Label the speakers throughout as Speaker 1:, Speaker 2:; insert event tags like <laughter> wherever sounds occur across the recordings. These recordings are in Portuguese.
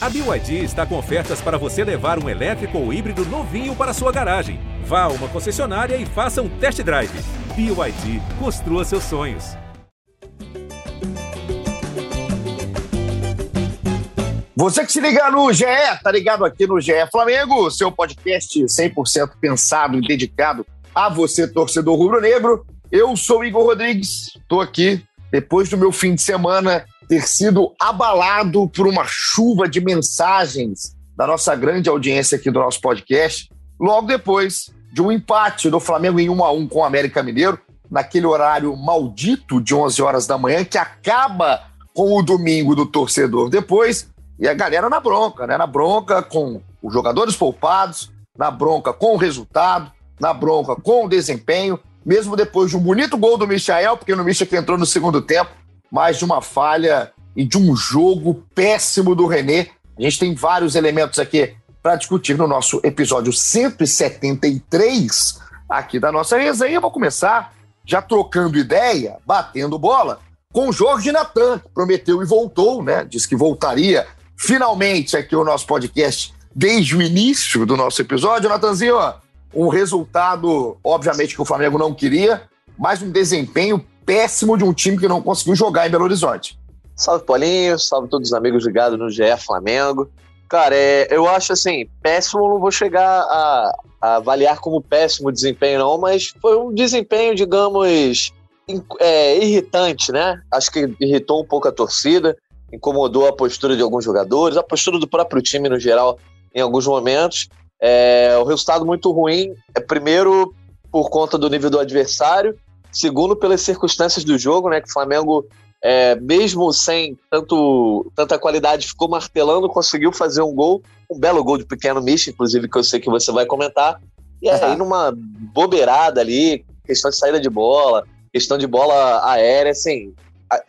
Speaker 1: A BYD está com ofertas para você levar um elétrico ou híbrido novinho para sua garagem. Vá a uma concessionária e faça um test drive. BYD, construa seus sonhos.
Speaker 2: Você que se liga no GE, tá ligado aqui no GE Flamengo, seu podcast 100% pensado e dedicado a você, torcedor rubro-negro. Eu sou Igor Rodrigues, estou aqui depois do meu fim de semana ter sido abalado por uma chuva de mensagens da nossa grande audiência aqui do nosso podcast, logo depois de um empate do Flamengo em 1 a 1 com o América Mineiro, naquele horário maldito de 11 horas da manhã que acaba com o domingo do torcedor depois, e a galera na bronca, né? Na bronca com os jogadores poupados, na bronca com o resultado, na bronca com o desempenho, mesmo depois de um bonito gol do Michael, porque no Michel que entrou no segundo tempo, mais de uma falha e de um jogo péssimo do René. A gente tem vários elementos aqui para discutir no nosso episódio 173 aqui da nossa resenha. Eu vou começar já trocando ideia, batendo bola, com Jorge Natan, que prometeu e voltou, né? Disse que voltaria finalmente aqui o nosso podcast desde o início do nosso episódio. Natanzinho, um resultado, obviamente, que o Flamengo não queria, mas um desempenho péssimo de um time que não conseguiu jogar em Belo Horizonte.
Speaker 3: Salve, Paulinho. Salve todos os amigos ligados no GE Flamengo. Cara, é, eu acho assim, péssimo não vou chegar a, a, avaliar como péssimo desempenho, não, mas foi um desempenho, digamos, é, irritante, né? Acho que irritou um pouco a torcida, incomodou a postura de alguns jogadores, a postura do próprio time no geral em alguns momentos. É, o resultado muito ruim é primeiro por conta do nível do adversário Segundo, pelas circunstâncias do jogo, né? Que o Flamengo, é, mesmo sem tanto, tanta qualidade, ficou martelando, conseguiu fazer um gol, um belo gol de pequeno Micho, inclusive, que eu sei que você vai comentar. E aí, numa bobeirada ali, questão de saída de bola, questão de bola aérea, assim,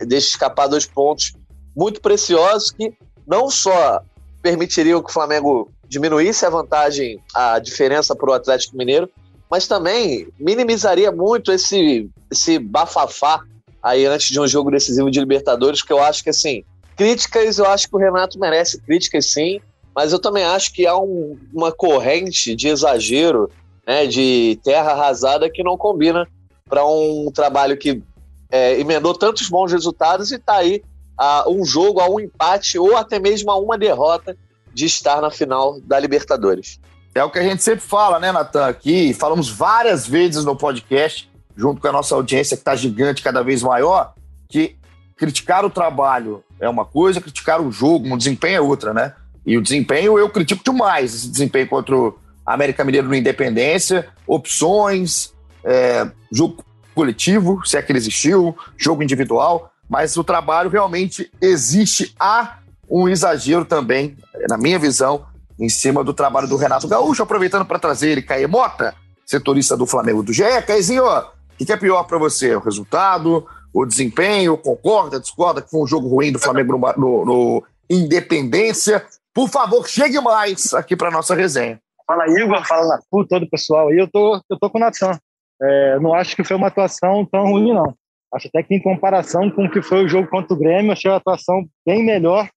Speaker 3: deixa escapar dois pontos muito preciosos que não só permitiriam que o Flamengo diminuísse a vantagem, a diferença para o Atlético Mineiro, mas também minimizaria muito esse, esse bafafá aí antes de um jogo decisivo de Libertadores, que eu acho que, assim, críticas, eu acho que o Renato merece críticas sim, mas eu também acho que há um, uma corrente de exagero, né, de terra arrasada que não combina para um trabalho que é, emendou tantos bons resultados e está aí a um jogo, a um empate ou até mesmo a uma derrota de estar na final da Libertadores.
Speaker 2: É o que a gente sempre fala, né, Natan? Aqui, falamos várias vezes no podcast, junto com a nossa audiência que está gigante, cada vez maior, que criticar o trabalho é uma coisa, criticar o jogo, o desempenho é outra, né? E o desempenho eu critico demais, esse desempenho contra o América Mineiro no Independência, opções, é, jogo coletivo, se é que ele existiu, jogo individual, mas o trabalho realmente existe. Há um exagero também, na minha visão, em cima do trabalho do Renato Gaúcho, aproveitando para trazer ele, Caê Mota, setorista do Flamengo do GE. Caezinho, o que é pior para você? O resultado, o desempenho? Concorda, discorda que foi um jogo ruim do Flamengo no, no, no Independência? Por favor, chegue mais aqui para nossa resenha.
Speaker 4: Fala Igor, fala Natu, todo o pessoal aí. Eu tô, eu tô com o Natan. É, não acho que foi uma atuação tão ruim, não. Acho até que em comparação com o que foi o jogo contra o Grêmio, achei a atuação bem melhor,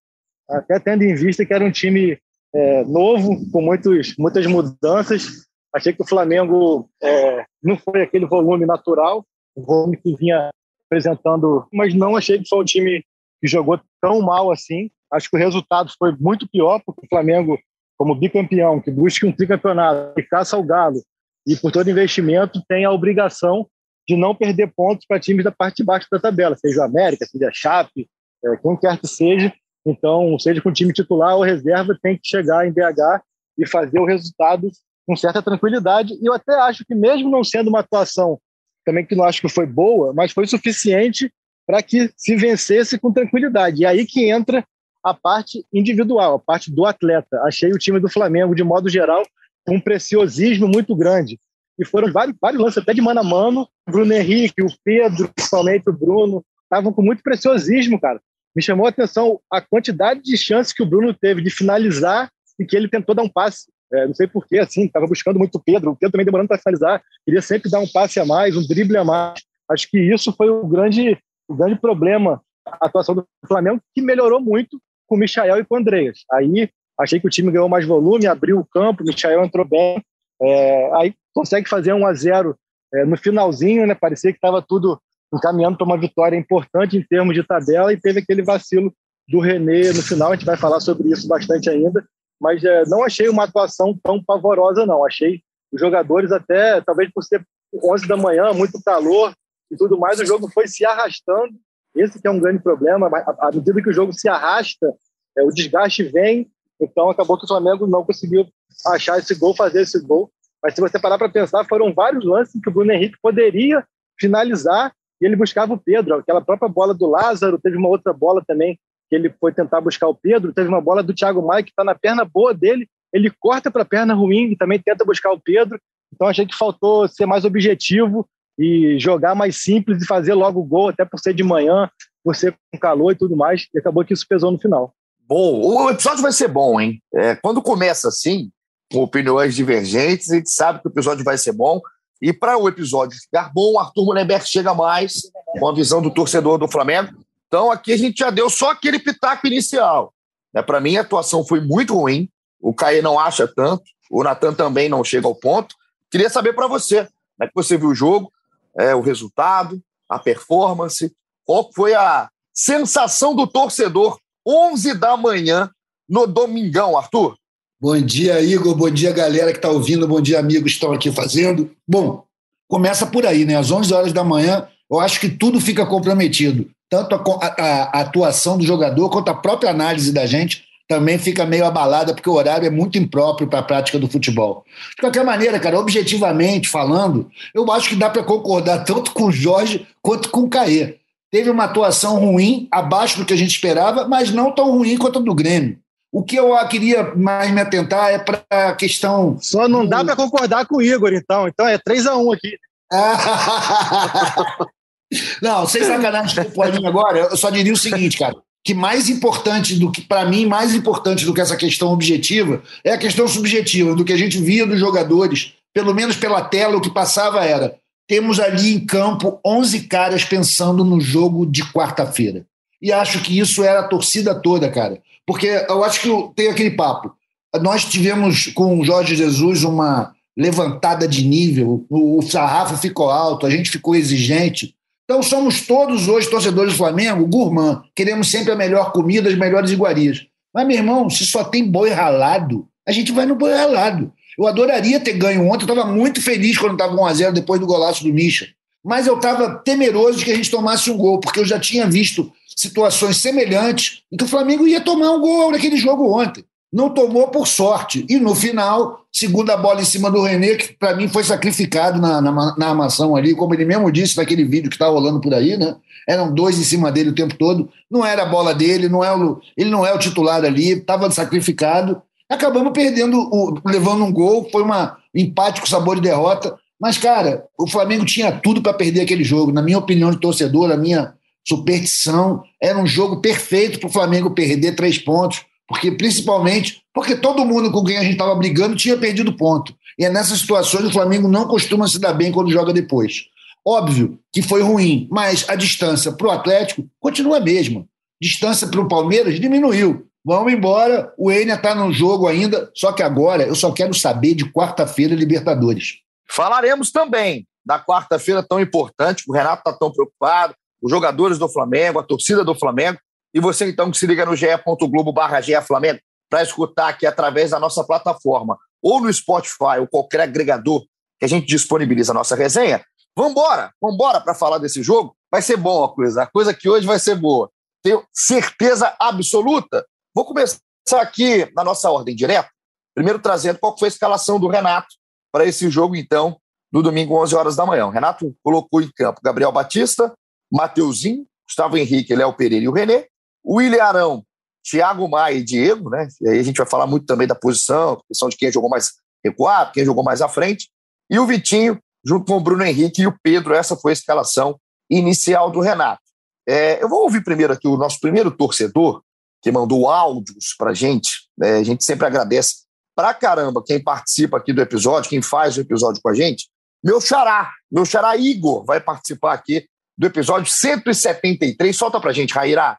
Speaker 4: até tendo em vista que era um time é, novo, com muitos, muitas mudanças. Achei que o Flamengo é, não foi aquele volume natural, o volume que vinha apresentando, mas não achei que foi o time que jogou tão mal assim. Acho que o resultado foi muito pior, porque o Flamengo, como bicampeão, que busca um tricampeonato, que caça ao galo, e por todo investimento, tem a obrigação de não perder pontos para times da parte de baixo da tabela, seja o América, seja a Chape, é, quem quer que seja, então, seja com time titular ou reserva, tem que chegar em BH e fazer o resultado com certa tranquilidade. E eu até acho que, mesmo não sendo uma atuação também que não acho que foi boa, mas foi suficiente para que se vencesse com tranquilidade. E aí que entra a parte individual, a parte do atleta. Achei o time do Flamengo, de modo geral, com um preciosismo muito grande. E foram vários, vários lances, até de mano a mano. O Bruno Henrique, o Pedro, principalmente o Bruno, estavam com muito preciosismo, cara me chamou a atenção a quantidade de chances que o Bruno teve de finalizar e que ele tentou dar um passe. É, não sei porquê, assim, estava buscando muito o Pedro, o Pedro também demorando para finalizar, queria sempre dar um passe a mais, um drible a mais. Acho que isso foi o grande, o grande problema, a atuação do Flamengo, que melhorou muito com o Michael e com o Andreas. Aí achei que o time ganhou mais volume, abriu o campo, o Michael entrou bem. É, aí consegue fazer 1 a 0 é, no finalzinho, né? Parecia que estava tudo encaminhando para uma vitória importante em termos de tabela e teve aquele vacilo do René no final. A gente vai falar sobre isso bastante ainda, mas é, não achei uma atuação tão pavorosa, não. Achei os jogadores até, talvez por ser 11 da manhã, muito calor e tudo mais, o jogo foi se arrastando. Esse que é um grande problema. À medida que o jogo se arrasta, é, o desgaste vem. Então acabou que o Flamengo não conseguiu achar esse gol, fazer esse gol. Mas se você parar para pensar, foram vários lances que o Bruno Henrique poderia finalizar e ele buscava o Pedro. Aquela própria bola do Lázaro, teve uma outra bola também que ele foi tentar buscar o Pedro. Teve uma bola do Thiago Maia que está na perna boa dele, ele corta para a perna ruim e também tenta buscar o Pedro. Então achei que faltou ser mais objetivo e jogar mais simples e fazer logo o gol, até por ser de manhã, ser com calor e tudo mais. E acabou que isso pesou no final.
Speaker 2: Bom, o episódio vai ser bom, hein? É, quando começa assim, com opiniões divergentes, a gente sabe que o episódio vai ser bom. E para o episódio ficar bom, Arthur Mullenberg chega mais com a visão do torcedor do Flamengo. Então aqui a gente já deu só aquele pitaco inicial. É, para mim, a atuação foi muito ruim. O Caê não acha tanto. O Natan também não chega ao ponto. Queria saber para você, como é que você viu o jogo, é, o resultado, a performance, qual foi a sensação do torcedor 11 da manhã no domingão, Arthur?
Speaker 5: Bom dia, Igor. Bom dia, galera que está ouvindo. Bom dia, amigos que estão aqui fazendo. Bom, começa por aí, né? Às 11 horas da manhã, eu acho que tudo fica comprometido. Tanto a, a, a atuação do jogador quanto a própria análise da gente também fica meio abalada, porque o horário é muito impróprio para a prática do futebol. De qualquer maneira, cara, objetivamente falando, eu acho que dá para concordar tanto com o Jorge quanto com o Caê. Teve uma atuação ruim, abaixo do que a gente esperava, mas não tão ruim quanto a do Grêmio. O que eu queria mais me atentar é para a questão.
Speaker 4: Só não dá para concordar com o Igor, então. Então é 3 a 1 aqui. <laughs>
Speaker 5: não, sem sacanagem com mim agora, eu só diria o seguinte, cara. Que mais importante do que, para mim, mais importante do que essa questão objetiva é a questão subjetiva, do que a gente via dos jogadores, pelo menos pela tela, o que passava era: temos ali em campo 11 caras pensando no jogo de quarta-feira. E acho que isso era a torcida toda, cara. Porque eu acho que tem aquele papo. Nós tivemos com o Jorge Jesus uma levantada de nível, o, sarrafo ficou alto, a gente ficou exigente. Então somos todos hoje torcedores do Flamengo, gourmand, queremos sempre a melhor comida, as melhores iguarias. Mas, meu irmão, se só tem boi ralado, a gente vai no boi ralado. Eu adoraria ter ganho ontem, eu estava muito feliz quando estava 1x0 depois do golaço do Misha. Mas eu estava temeroso de que a gente tomasse um gol, porque eu já tinha visto situações semelhantes em que o Flamengo ia tomar um gol naquele jogo ontem. Não tomou por sorte. E no final, segunda bola em cima do René, que para mim foi sacrificado na, na, na, armação ali, como ele mesmo disse naquele vídeo que está rolando por aí, né? Eram dois em cima dele o tempo todo. Não era a bola dele, não é o, ele não é o titular ali, estava sacrificado. Acabamos perdendo, o, levando um gol, foi um empate com sabor de derrota. Mas, cara, o Flamengo tinha tudo para perder aquele jogo. Na minha opinião de torcedor, na minha superstição. Era um jogo perfeito para o Flamengo perder três pontos, porque principalmente porque todo mundo com quem a gente estava brigando tinha perdido ponto. E é nessas situações o Flamengo não costuma se dar bem quando joga depois. Óbvio que foi ruim, mas a distância para o Atlético continua a mesma. Distância para o Palmeiras diminuiu. Vamos embora, o Enia está no jogo ainda, só que agora eu só quero saber de quarta-feira Libertadores.
Speaker 2: Falaremos também da quarta-feira tão importante, o Renato está tão preocupado, os jogadores do Flamengo, a torcida do Flamengo. E você, então, que se liga no ge.globo barra Flamengo para escutar aqui através da nossa plataforma ou no Spotify ou qualquer agregador que a gente disponibiliza a nossa resenha. Vambora, vambora para falar desse jogo. Vai ser bom a coisa. A coisa que hoje vai ser boa. Tenho certeza absoluta. Vou começar aqui na nossa ordem direta. Primeiro trazendo qual foi a escalação do Renato para esse jogo, então, no domingo, 11 horas da manhã. O Renato colocou em campo Gabriel Batista, Mateuzinho, Gustavo Henrique, Léo Pereira e o René, William Arão, Thiago Maia e Diego, né? E aí a gente vai falar muito também da posição, questão de quem jogou mais recuado, quem jogou mais à frente, e o Vitinho, junto com o Bruno Henrique e o Pedro, essa foi a escalação inicial do Renato. É, eu vou ouvir primeiro aqui o nosso primeiro torcedor, que mandou áudios para gente, né? a gente sempre agradece pra caramba quem participa aqui do episódio, quem faz o episódio com a gente. Meu xará, meu xará Igor vai participar aqui do episódio 173. Solta pra gente, Raíra.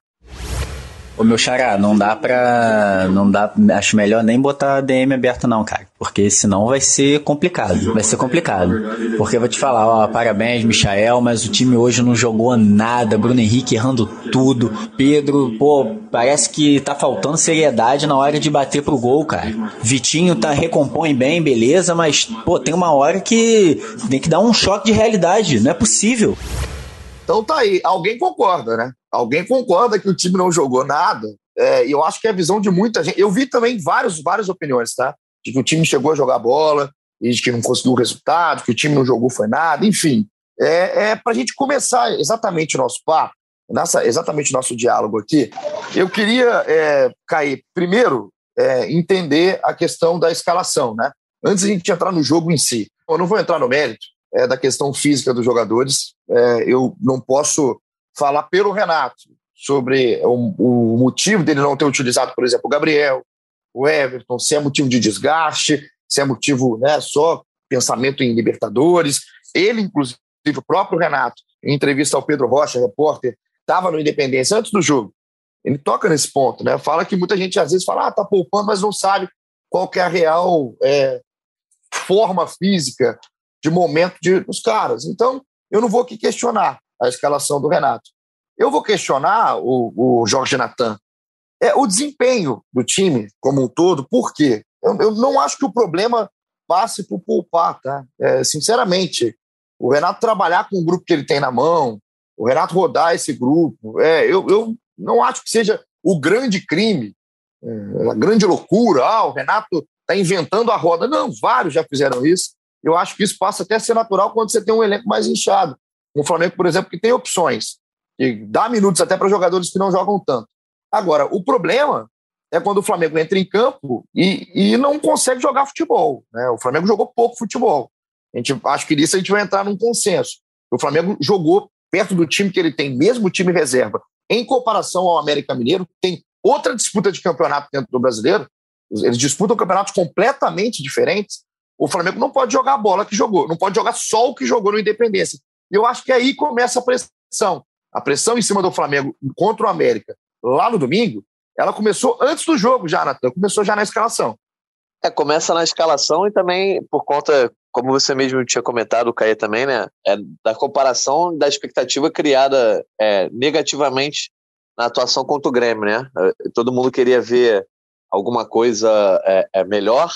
Speaker 6: Ô meu xará, não dá pra. Não dá. Acho melhor nem botar DM aberto, não, cara. Porque senão vai ser complicado. Vai ser complicado. Porque eu vou te falar, ó, parabéns, Michael, mas o time hoje não jogou nada. Bruno Henrique errando tudo. Pedro, pô, parece que tá faltando seriedade na hora de bater pro gol, cara. Vitinho tá recompõe bem, beleza, mas, pô, tem uma hora que tem que dar um choque de realidade. Não é possível.
Speaker 2: Então tá aí, alguém concorda, né? Alguém concorda que o time não jogou nada. É, e eu acho que é a visão de muita gente. Eu vi também vários, várias opiniões, tá? De que o time chegou a jogar bola e de que não conseguiu resultado, que o time não jogou foi nada, enfim. É, é para a gente começar exatamente o nosso papo, nessa, exatamente o nosso diálogo aqui. Eu queria, é, Cair, primeiro, é, entender a questão da escalação, né? Antes a gente entrar no jogo em si. Eu não vou entrar no mérito, é, da questão física dos jogadores. É, eu não posso falar pelo Renato sobre o, o, motivo dele não ter utilizado, por exemplo, o Gabriel, o Everton, se é motivo de desgaste, se é motivo né, só pensamento em Libertadores. Ele, inclusive, o próprio Renato, em entrevista ao Pedro Rocha, repórter, estava no Independência antes do jogo. Ele toca nesse ponto, né? Fala que muita gente às vezes fala, ah, tá poupando, mas não sabe qual que é a real é, forma física de momento de, dos caras. Então, eu não vou aqui questionar a escalação do Renato. Eu vou questionar o, o Jorge Natan. É o desempenho do time como um todo, por quê? Eu, eu não acho que o problema passe por poupar, tá? É, sinceramente, o Renato trabalhar com o grupo que ele tem na mão, o Renato rodar esse grupo, é, eu, eu não acho que seja o grande crime, é, a grande loucura. Ah, o Renato está inventando a roda. Não, vários já fizeram isso eu acho que isso passa até a ser natural quando você tem um elenco mais inchado. O Flamengo, por exemplo, que tem opções, que dá minutos até para jogadores que não jogam tanto. Agora, o problema é quando o Flamengo entra em campo e, e não consegue jogar futebol. Né? O Flamengo jogou pouco futebol. A gente, acho que nisso a gente vai entrar num consenso. O Flamengo jogou perto do time que ele tem, mesmo time reserva, em comparação ao América Mineiro, que tem outra disputa de campeonato dentro do brasileiro. Eles disputam campeonatos completamente diferentes. O Flamengo não pode jogar a bola que jogou, não pode jogar só o que jogou no Independência. E eu acho que aí começa a pressão. A pressão em cima do Flamengo contra o América lá no domingo, ela começou antes do jogo já, Natan, começou já na escalação.
Speaker 3: É, começa na escalação e também por conta, como você mesmo tinha comentado, o Caê também, né? É, da comparação da expectativa criada é, negativamente na atuação contra o Grêmio, né? Todo mundo queria ver alguma coisa é, é melhor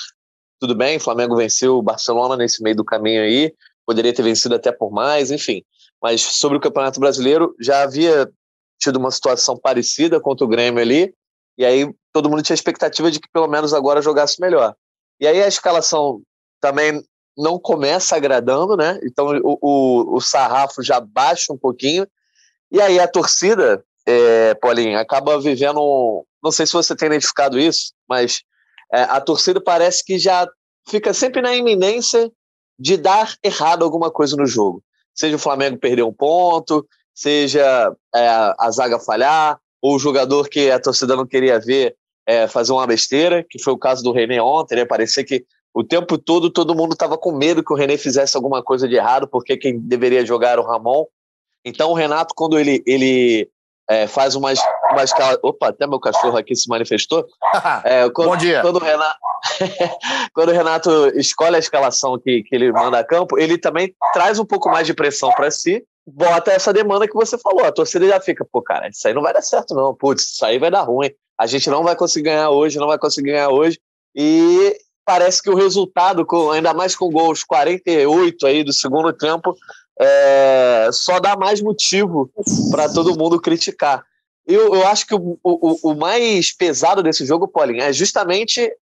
Speaker 3: tudo bem, Flamengo venceu o Barcelona nesse meio do caminho aí, poderia ter vencido até por mais, enfim. Mas sobre o Campeonato Brasileiro, já havia tido uma situação parecida contra o Grêmio ali, e aí todo mundo tinha expectativa de que pelo menos agora jogasse melhor. E aí a escalação também não começa agradando, né? Então o, o, o sarrafo já baixa um pouquinho, e aí a torcida, é, Paulinho, acaba vivendo. Não sei se você tem identificado isso, mas é, a torcida parece que já fica sempre na iminência de dar errado alguma coisa no jogo. Seja o Flamengo perder um ponto, seja é, a zaga falhar, ou o jogador que a torcida não queria ver é, fazer uma besteira, que foi o caso do René ontem, né? Parecia que o tempo todo todo mundo estava com medo que o René fizesse alguma coisa de errado, porque quem deveria jogar era o Ramon. Então o Renato, quando ele, ele é, faz umas, umas. Opa, até meu cachorro aqui se manifestou. <laughs>
Speaker 2: É, quando,
Speaker 3: Bom
Speaker 2: dia.
Speaker 3: Quando o Renato, <laughs> quando o Renato escolhe a escalação que, que ele manda a campo, ele também traz um pouco mais de pressão para si, bota essa demanda que você falou. A torcida já fica, pô, cara, isso aí não vai dar certo, não. Putz, isso aí vai dar ruim. A gente não vai conseguir ganhar hoje, não vai conseguir ganhar hoje. E parece que o resultado, ainda mais com gols 48 aí do segundo tempo, é, só dá mais motivo para todo mundo criticar. Eu, eu acho que o, o, o, mais pesado desse jogo, Paulinho, é justamente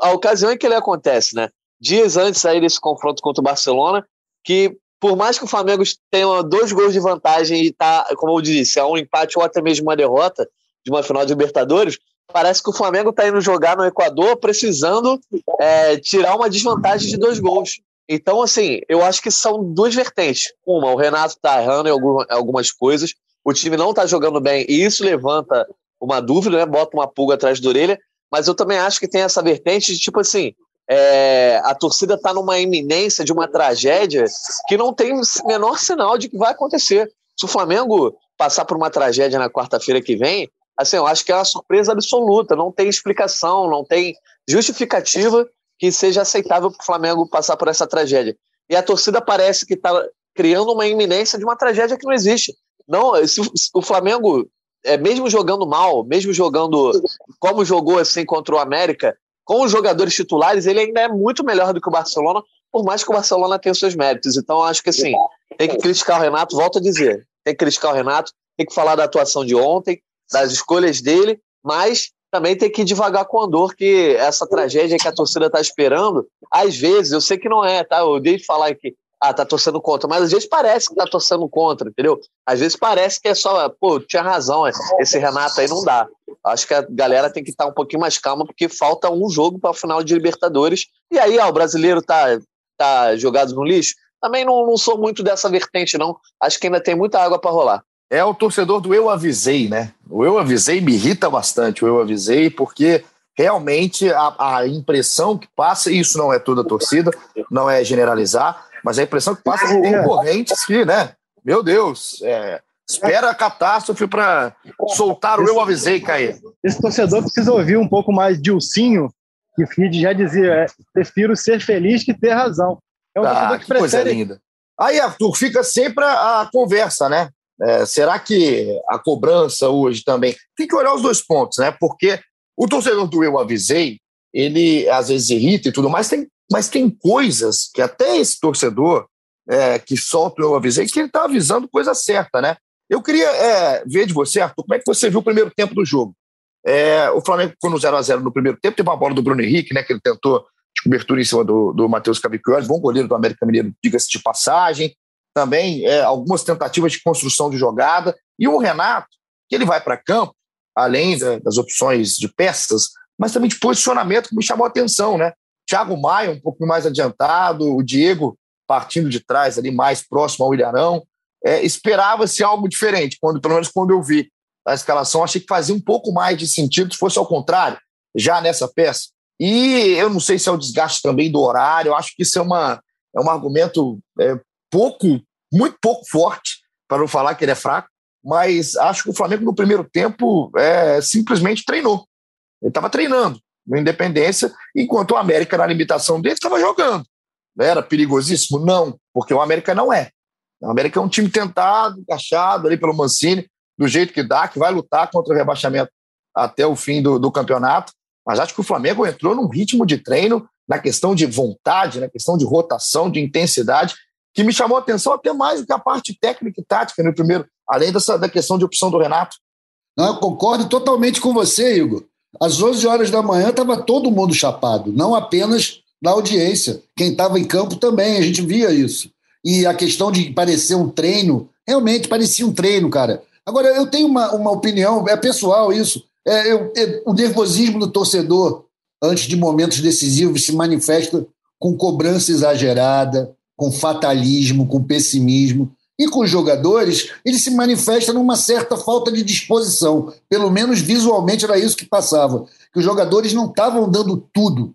Speaker 3: a ocasião em que ele acontece, né? Dias antes aí desse confronto contra o Barcelona, que por mais que o Flamengo tenha dois gols de vantagem e tá, como eu disse, é um empate ou até mesmo uma derrota de uma final de Libertadores, parece que o Flamengo está indo jogar no Equador precisando é, tirar uma desvantagem de dois gols. Então, assim, eu acho que são duas vertentes. Uma, o Renato está errando em algumas coisas, o time não está jogando bem, e isso levanta uma dúvida, né? Bota uma pulga atrás da orelha, mas eu também acho que tem essa vertente de tipo assim. É, a torcida está numa iminência de uma tragédia que não tem menor sinal de que vai acontecer. Se o Flamengo passar por uma tragédia na quarta-feira que vem, assim, eu acho que é uma surpresa absoluta, não tem explicação, não tem justificativa que seja aceitável para o Flamengo passar por essa tragédia. E a torcida parece que está criando uma iminência de uma tragédia que não existe. Não, se, se o Flamengo, é, mesmo jogando mal, mesmo jogando como jogou assim contra o América, com os jogadores titulares, ele ainda é muito melhor do que o Barcelona, por mais que o Barcelona tenha seus méritos. Então, acho que assim, tem que criticar o Renato, volto a dizer, tem que criticar o Renato, tem que falar da atuação de ontem, das escolhas dele, mas também tem que ir devagar com o Andor, que essa tragédia que a torcida está esperando, às vezes, eu sei que não é, tá? Eu odeio de falar que ah, tá torcendo contra, mas às vezes parece que tá torcendo contra, entendeu? Às vezes parece que é só, pô, tinha razão, esse Renato aí não dá. Acho que a galera tem que estar tá um pouquinho mais calma, porque falta um jogo para o final de Libertadores. E aí, ó, o brasileiro tá, tá jogado no lixo. Também não, não sou muito dessa vertente, não. Acho que ainda tem muita água para rolar
Speaker 2: é o torcedor do eu avisei, né? O eu avisei me irrita bastante, o eu avisei, porque realmente a, a impressão que passa, e isso não é toda a torcida, não é generalizar, mas a impressão que passa de concorrentes que, né? Meu Deus, é, espera a catástrofe para soltar o eu avisei, Caí.
Speaker 4: Esse torcedor precisa ouvir um pouco mais de Ursinho, que Fid já dizia, é, prefiro ser feliz que ter razão.
Speaker 2: É um ah, que, que coisa linda. Aí, Arthur, fica sempre a, a conversa, né? É, será que a cobrança hoje também. Tem que olhar os dois pontos, né? Porque o torcedor do Eu Avisei, ele às vezes irrita e tudo mais, tem, mas tem coisas que até esse torcedor é, que solta Eu Avisei, que ele está avisando coisa certa, né? Eu queria é, ver de você, Arthur, como é que você viu o primeiro tempo do jogo? É, o Flamengo ficou no 0x0 no primeiro tempo, teve uma bola do Bruno Henrique, né? Que ele tentou de cobertura em cima do, do Matheus Cavicchioli, bom goleiro do América Mineiro, diga-se de passagem também é, algumas tentativas de construção de jogada. E o Renato, que ele vai para campo, além da, das opções de peças, mas também de posicionamento que me chamou a atenção, né? Thiago Maia um pouco mais adiantado, o Diego partindo de trás ali mais próximo ao Ilharão. É, Esperava-se algo diferente, quando pelo menos quando eu vi a escalação, achei que fazia um pouco mais de sentido se fosse ao contrário, já nessa peça. E eu não sei se é o desgaste também do horário, eu acho que isso é, uma, é um argumento é, pouco, muito pouco forte, para não falar que ele é fraco, mas acho que o Flamengo no primeiro tempo é, simplesmente treinou. Ele estava treinando no Independência, enquanto o América, na limitação dele, estava jogando. Era perigosíssimo? Não, porque o América não é. O América é um time tentado, encaixado ali pelo Mancini, do jeito que dá, que vai lutar contra o rebaixamento até o fim do, do campeonato. Mas acho que o Flamengo entrou num ritmo de treino, na questão de vontade, na questão de rotação, de intensidade, que me chamou a atenção até mais do que a parte técnica e tática no primeiro, além dessa da questão de opção do Renato.
Speaker 5: Não, eu concordo totalmente com você, Igor. Às 11 horas da manhã estava todo mundo chapado, não apenas na audiência. Quem estava em campo também, a gente via isso. E a questão de parecer um treino, realmente parecia um treino, cara. Agora, eu tenho uma, uma opinião, é pessoal isso. É, eu, é, o nervosismo do torcedor antes de momentos decisivos se manifesta com cobrança exagerada, com fatalismo, com pessimismo. E com os jogadores, ele se manifesta numa certa falta de disposição. Pelo menos visualmente era isso que passava. Que os jogadores não estavam dando tudo.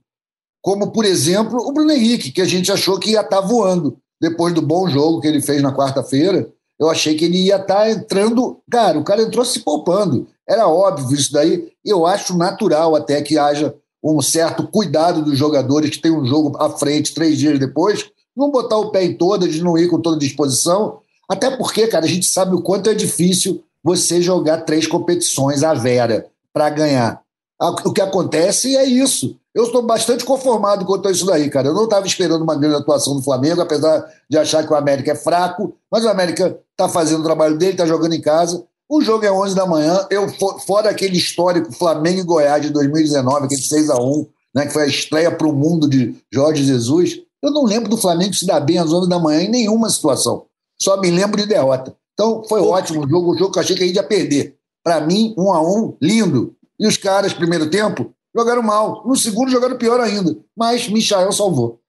Speaker 5: Como, por exemplo, o Bruno Henrique, que a gente achou que ia estar tá voando. Depois do bom jogo que ele fez na quarta-feira, eu achei que ele ia estar tá entrando. Cara, o cara entrou se poupando. Era óbvio isso daí. Eu acho natural até que haja um certo cuidado dos jogadores que tem um jogo à frente três dias depois não botar o pé em todas, de não ir com toda disposição. Até porque, cara, a gente sabe o quanto é difícil você jogar três competições à vera para ganhar. O que acontece é isso. Eu estou bastante conformado quanto a isso daí, cara. Eu não estava esperando uma grande atuação do Flamengo, apesar de achar que o América é fraco, mas o América está fazendo o trabalho dele, está jogando em casa. O jogo é 11 da manhã. Eu, fora aquele histórico Flamengo e Goiás de 2019, aquele 6 a 1 né, que foi a estreia para o mundo de Jorge Jesus, eu não lembro do Flamengo se dar bem às 11 da manhã em nenhuma situação. Só me lembro de derrota. Então foi Pô. ótimo o jogo, o jogo que eu achei que a gente ia perder. Para mim, um a um, lindo. E os caras, primeiro tempo, jogaram mal. No segundo, jogaram pior ainda. Mas Michael salvou.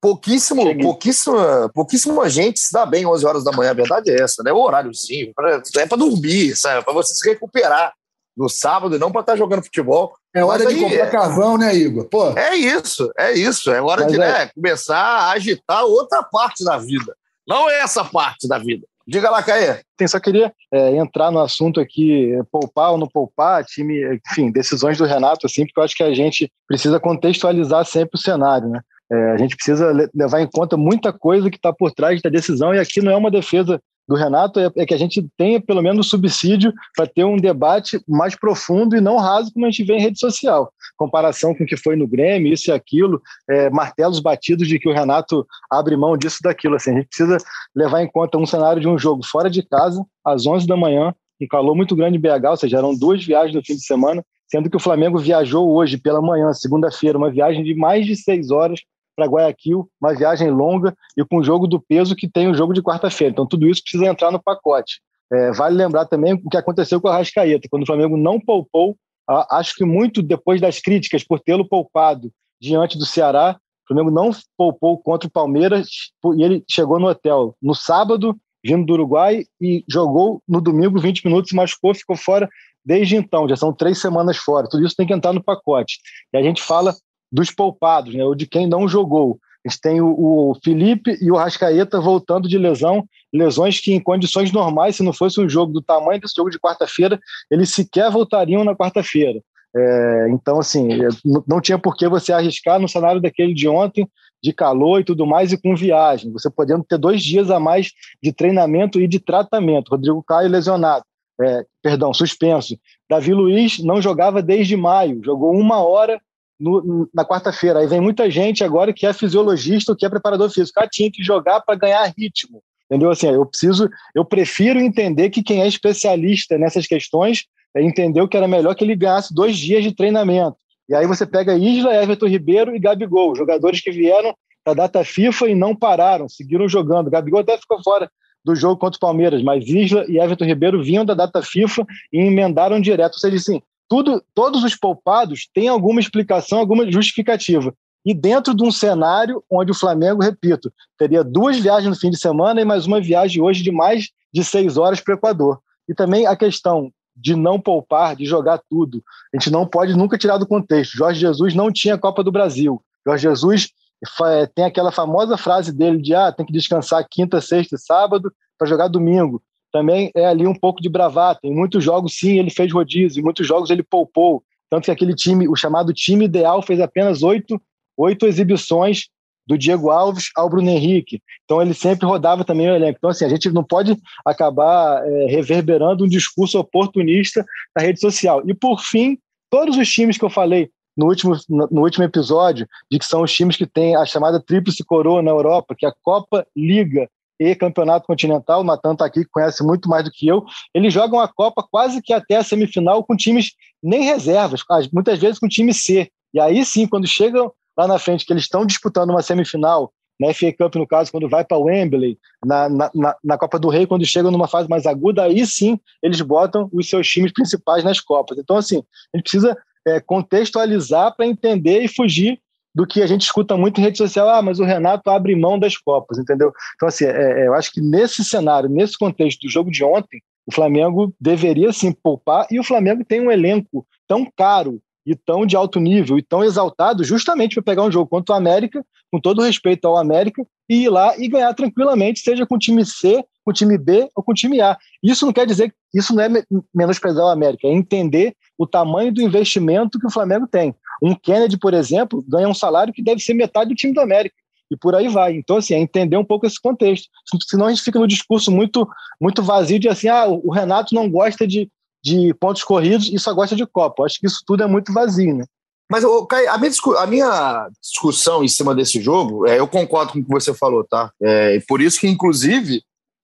Speaker 2: Pouquíssimo, pouquíssima, pouquíssima gente se dá bem 11 horas da manhã, a verdade é essa, né? O horáriozinho, é para dormir, sabe? Para você se recuperar no sábado e não para estar tá jogando futebol.
Speaker 5: É hora Mas de comprar é... carvão, né, Igor? Pô.
Speaker 2: É isso, é isso. É hora Mas de é... Né, começar a agitar outra parte da vida. Não é essa parte da vida. Diga lá, Caê.
Speaker 4: Só queria é, entrar no assunto aqui, poupar ou não poupar, time, enfim, decisões do Renato, assim, porque eu acho que a gente precisa contextualizar sempre o cenário, né? É, a gente precisa levar em conta muita coisa que está por trás da decisão, e aqui não é uma defesa do Renato, é, é que a gente tenha pelo menos subsídio para ter um debate mais profundo e não raso como a gente vê em rede social. Comparação com o que foi no Grêmio, isso e aquilo, é, martelos batidos de que o Renato abre mão disso daquilo. Assim, a gente precisa levar em conta um cenário de um jogo fora de casa, às 11 da manhã, um calor muito grande em BH, ou seja, eram duas viagens no fim de semana, sendo que o Flamengo viajou hoje pela manhã, segunda-feira, uma viagem de mais de seis horas para Guayaquil, uma viagem longa e com o jogo do peso que tem o jogo de quarta-feira. Então, tudo isso precisa entrar no pacote. É, vale lembrar também o que aconteceu com a Rascaeta, quando o Flamengo não poupou, acho que muito depois das críticas por tê-lo poupado diante do Ceará, o Flamengo não poupou contra o Palmeiras e ele chegou no hotel no sábado, vindo do Uruguai, e jogou no domingo 20 minutos, machucou, ficou fora desde então, já são três semanas fora. Tudo isso tem que entrar no pacote. E a gente fala dos poupados, né, ou de quem não jogou. A gente tem o, Felipe e o Rascaeta voltando de lesão, lesões que em condições normais, se não fosse um jogo do tamanho desse jogo de quarta-feira, eles sequer voltariam na quarta-feira. É, então, assim, é, não tinha por que você arriscar no cenário daquele de ontem, de calor e tudo mais, e com viagem. Você podendo ter dois dias a mais de treinamento e de tratamento. Rodrigo Caio lesionado, é, perdão, suspenso. Davi Luiz não jogava desde maio, jogou uma hora no, na quarta-feira. Aí vem muita gente agora que é fisiologista, que é preparador físico. Ah, tinha que jogar para ganhar ritmo. Entendeu? Assim, eu preciso, eu prefiro entender que quem é especialista nessas questões é entendeu que era melhor que ele ganhasse dois dias de treinamento. E aí você pega Isla, Everton Ribeiro e Gabigol, jogadores que vieram da data FIFA e não pararam, seguiram jogando. Gabigol até ficou fora do jogo contra o Palmeiras, mas Isla e Everton Ribeiro vinham da data FIFA e emendaram direto. Ou seja, assim, tudo, todos os poupados têm alguma explicação, alguma justificativa. E dentro de um cenário onde o Flamengo, repito, teria duas viagens no fim de semana e mais uma viagem hoje de mais de seis horas para o Equador. E também a questão de não poupar, de jogar tudo. A gente não pode nunca tirar do contexto. Jorge Jesus não tinha Copa do Brasil. Jorge Jesus tem aquela famosa frase dele de ah, tem que descansar quinta, sexta e sábado para jogar domingo também é ali um pouco de bravata. Em muitos jogos, sim, ele fez rodízio, em muitos jogos ele poupou. Tanto que aquele time, o chamado time ideal, fez apenas oito, oito exibições do Diego Alves ao Bruno Henrique. Então ele sempre rodava também o elenco. Então, assim, a gente não pode acabar é, reverberando um discurso oportunista na rede social. E, por fim, todos os times que eu falei no último, no último episódio, de que são os times que têm a chamada tríplice coroa na Europa, que é a Copa, Liga e Campeonato Continental. O Natan está aqui, conhece muito mais do que eu. Eles jogam a Copa quase que até a semifinal com times nem reservas, muitas vezes com time C. E aí sim, quando chegam lá na frente, que eles estão disputando uma semifinal, na FA Cup, no caso, quando vai para o Wembley, na, na, na, Copa do Rei, quando chegam numa fase mais aguda, aí sim eles botam os seus times principais nas Copas. Então, assim, a gente precisa é, contextualizar para entender e fugir do que a gente escuta muito em rede social, ah, mas o Renato abre mão das Copas, entendeu? Então, assim, é, é, eu acho que nesse cenário, nesse contexto do jogo de ontem, o Flamengo deveria sim poupar, e o Flamengo tem um elenco tão caro e tão de alto nível e tão exaltado justamente para pegar um jogo contra o América, com todo respeito ao América, e ir lá e ganhar tranquilamente, seja com o time C, com o time B ou com o time A. Isso não quer dizer, isso não é menosprezar o América, é entender o tamanho do investimento que o Flamengo tem. Um Kennedy, por exemplo, ganha um salário que deve ser metade do time do América. E por aí vai. Então, assim, é entender um pouco esse contexto. Senão a gente fica no discurso muito, muito vazio de assim, ah, o Renato não gosta de, de pontos corridos e só gosta de Copa. Acho que isso tudo é muito vazio, né?
Speaker 2: Mas, Caio, a minha, a minha discussão em cima desse jogo, é, eu concordo com o que você falou, tá? É, por isso que, inclusive,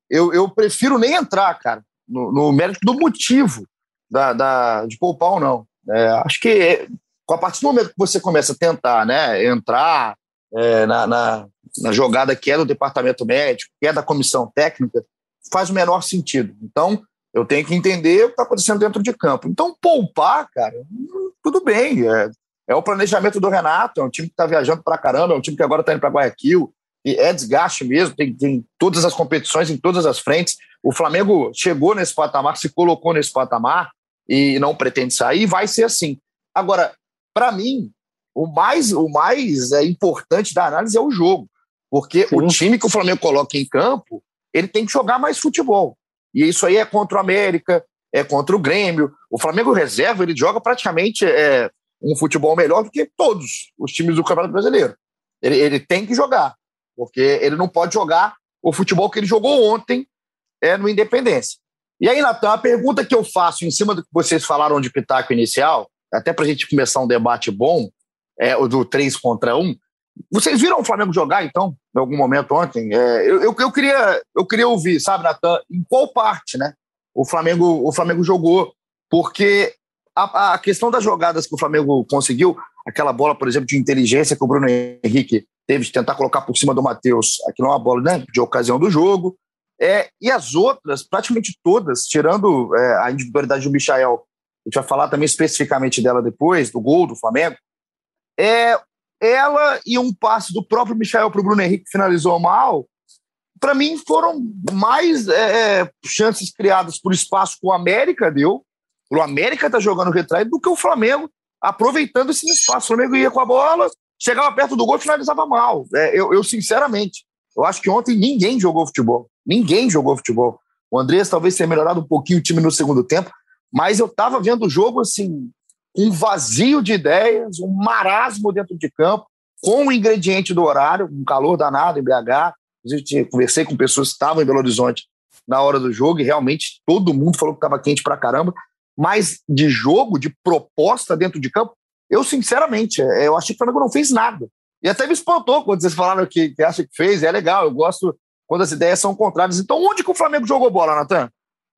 Speaker 2: eu, eu prefiro nem entrar, cara, no, no mérito do motivo da, da, de poupar ou não. É, acho que a partir do momento que você começa a tentar né, entrar é, na, na, na, jogada que é do departamento médico, que é da comissão técnica, faz o menor sentido. Então, eu tenho que entender o que está acontecendo dentro de campo. Então, poupar, cara, tudo bem. É, é o planejamento do Renato, é um time que está viajando para caramba, é um time que agora está indo para Guayaquil, e é desgaste mesmo, tem, tem todas as competições em todas as frentes. O Flamengo chegou nesse patamar, se colocou nesse patamar e não pretende sair, vai ser assim. Agora, para mim, o mais, o mais é, importante da análise é o jogo. Porque Sim. o time que o Flamengo coloca em campo, ele tem que jogar mais futebol. E isso aí é contra o América, é contra o Grêmio. O Flamengo reserva, ele joga praticamente é, um futebol melhor do que todos os times do Campeonato Brasileiro. Ele, ele tem que jogar, porque ele não pode jogar o futebol que ele jogou ontem é, no Independência. E aí, Natan, a pergunta que eu faço em cima do que vocês falaram de pitaco inicial, até para a gente começar um debate bom, é, o do 3 contra 1, vocês viram o Flamengo jogar, então, em algum momento ontem? É, eu, eu, eu, queria, eu queria ouvir, sabe, Natan, em qual parte né, o, Flamengo, o Flamengo jogou, porque a, a, questão das jogadas que o Flamengo conseguiu, aquela bola, por exemplo, de inteligência que o Bruno Henrique teve de tentar colocar por cima do Matheus, aquilo é uma bola né, de ocasião do jogo, é, e as outras, praticamente todas, tirando é, a individualidade do Michael, a gente vai falar também especificamente dela depois, do gol do Flamengo, é, ela e um passe do próprio Michel para o Bruno Henrique que finalizou mal, para mim foram mais é, é, chances criadas por espaço que o América deu. O América está jogando retraído do que o Flamengo aproveitando esse espaço. O Flamengo ia com a bola, chegava perto do gol e finalizava mal. É, eu, eu, sinceramente, eu acho que ontem ninguém jogou futebol. Ninguém jogou futebol. O Andrés talvez tenha melhorado um pouquinho o time no segundo tempo, mas eu estava vendo o jogo assim, um vazio de ideias, um marasmo dentro de campo, com o ingrediente do horário, um calor danado em BH. Eu conversei com pessoas que estavam em Belo Horizonte na hora do jogo e realmente todo mundo falou que estava quente pra caramba. Mas de jogo, de proposta dentro de campo, eu sinceramente, é, eu achei que o Flamengo não fez nada. E até me espantou quando vocês falaram que, que acha que fez, é legal, eu gosto quando as ideias são contrárias. Então, onde que o Flamengo jogou bola, Natan?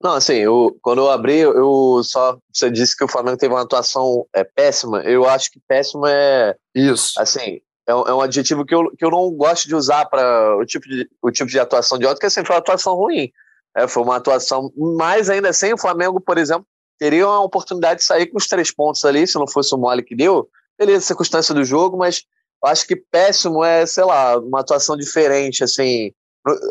Speaker 3: Não, assim, eu, quando eu abri, eu só. Você disse que o Flamengo teve uma atuação é, péssima. Eu acho que péssima é.
Speaker 2: Isso.
Speaker 3: Assim, é, é um adjetivo que eu, que eu não gosto de usar para o, tipo de, o tipo de atuação de ontem, que assim, foi uma atuação ruim. É, foi uma atuação. Mas ainda assim, o Flamengo, por exemplo, teria uma oportunidade de sair com os três pontos ali, se não fosse o mole que deu. Beleza, circunstância do jogo, mas eu acho que péssimo é, sei lá, uma atuação diferente, assim.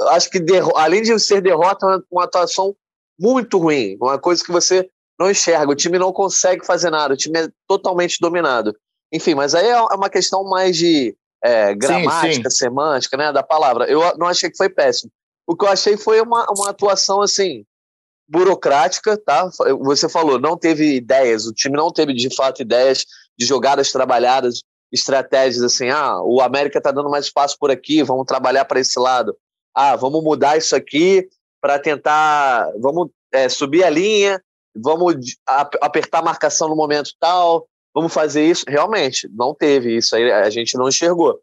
Speaker 3: Acho que além de ser derrota, é uma atuação muito ruim, uma coisa que você não enxerga, o time não consegue fazer nada, o time é totalmente dominado. Enfim, mas aí é uma questão mais de é, gramática, sim, sim. semântica, né, da palavra. Eu não achei que foi péssimo. O que eu achei foi uma, uma atuação, assim, burocrática, tá? Você falou, não teve ideias, o time não teve, de fato, ideias de jogadas trabalhadas, estratégias assim, ah, o América tá dando mais espaço por aqui, vamos trabalhar para esse lado. Ah, vamos mudar isso aqui para tentar, vamos é, subir a linha, vamos apertar a marcação no momento tal, vamos fazer isso. Realmente, não teve isso aí, a gente não enxergou.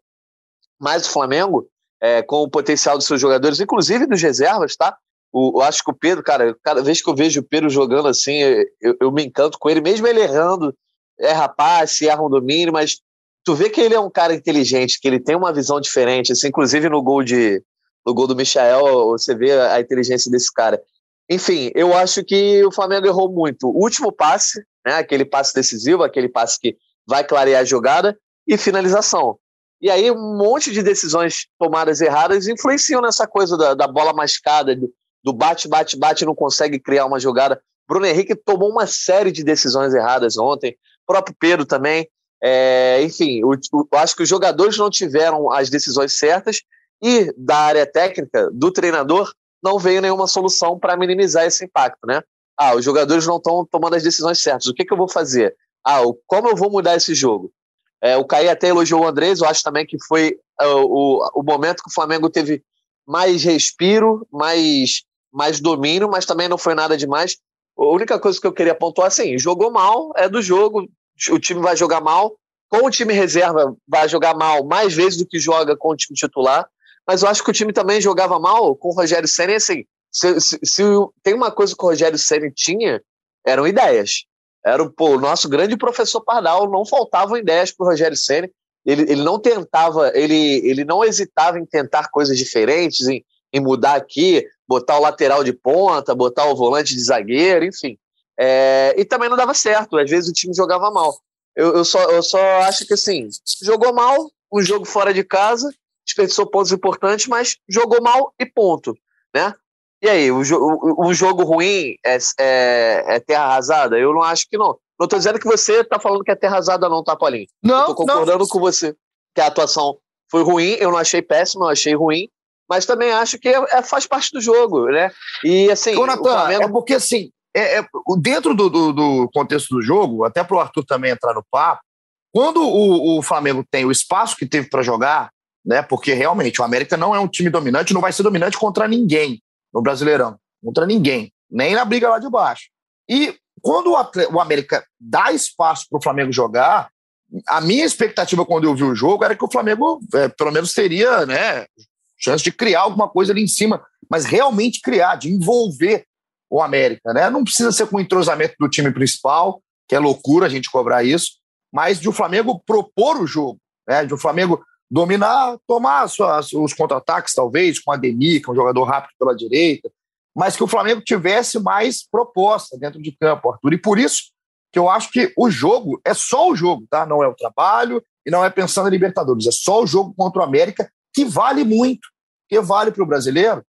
Speaker 3: Mas o Flamengo, é, com o potencial dos seus jogadores, inclusive dos reservas, tá? O, eu acho que o Pedro, cara, cada vez que eu vejo o Pedro jogando assim, eu, eu me encanto com ele, mesmo ele errando, erra passe, erra um domínio, mas tu vê que ele é um cara inteligente, que ele tem uma visão diferente, assim, inclusive no gol de, no gol do Michael, você vê a inteligência desse cara. Enfim, eu acho que o Flamengo errou muito. O último passe, né, aquele passe decisivo, aquele passe que vai clarear a jogada, e finalização. E aí um monte de decisões tomadas erradas influenciam nessa coisa da, da bola mascada, do bate, bate, bate, não consegue criar uma jogada. Bruno Henrique tomou uma série de decisões erradas ontem, o próprio Pedro também. É, enfim, eu, eu acho que os jogadores não tiveram as decisões certas e da área técnica, do treinador, não veio nenhuma solução para minimizar esse impacto, né? Ah, os jogadores não estão tomando as decisões certas. O que, que eu vou fazer? Ah, como eu vou mudar esse jogo? É, o Caí até elogiou o Andrés, eu acho também que foi uh, o, o momento que o Flamengo teve mais respiro, mais, mais domínio, mas também não foi nada demais. A única coisa que eu queria pontuar assim, jogou mal, é do jogo, o time vai jogar mal, com o time reserva vai jogar mal mais vezes do que joga com o time titular mas eu acho que o time também jogava mal com o Rogério Senna, assim, se, se, se, tem uma coisa que o Rogério Senna tinha, eram ideias. Era pô, o nosso grande professor Pardal, não faltavam ideias para o Rogério Senna, ele, ele não tentava, ele, ele não hesitava em tentar coisas diferentes, em, em mudar aqui, botar o lateral de ponta, botar o volante de zagueiro, enfim. É, e também não dava certo, às vezes o time jogava mal. Eu, eu, só, eu só acho que assim, jogou mal, um jogo fora de casa, desperdiçou pontos importantes, mas jogou mal e ponto, né? E aí, o, jogo ruim é, é, é, terra arrasada? Eu não acho que não. Não estou dizendo que você está falando que é terra arrasada não, tá, Paulinho?
Speaker 2: Não,
Speaker 3: Estou concordando
Speaker 2: não.
Speaker 3: com você que a atuação foi ruim, eu não achei péssima, eu achei ruim, mas também acho que é, é, faz parte do jogo, né? E assim.
Speaker 2: Ô, Natan, Flamengo... é porque assim, é, é dentro do, do, do, contexto do jogo, até para o Arthur também entrar no papo, quando o, o Flamengo tem o espaço que teve para jogar, né? Porque realmente o América não é um time dominante, não vai ser dominante contra ninguém no Brasileirão, contra ninguém, nem na briga lá de baixo. E quando o, o América dá espaço para o Flamengo jogar, a minha expectativa quando eu vi o jogo era que o Flamengo, é, pelo menos, teria né, chance de criar alguma coisa ali em cima, mas realmente criar, de envolver o América. Né? Não precisa ser com o entrosamento do time principal, que é loucura a gente cobrar isso, mas de o Flamengo propor o jogo, né? de o Flamengo dominar, tomar suas, os contra-ataques, talvez, com a Demi, que é um jogador rápido pela direita, mas que o Flamengo tivesse mais proposta dentro de campo, Arthur. E por isso que eu acho que o jogo é só o jogo, tá? Não é o trabalho e não é pensando em Libertadores, é só o jogo contra o América que vale muito, que vale para o brasileiro.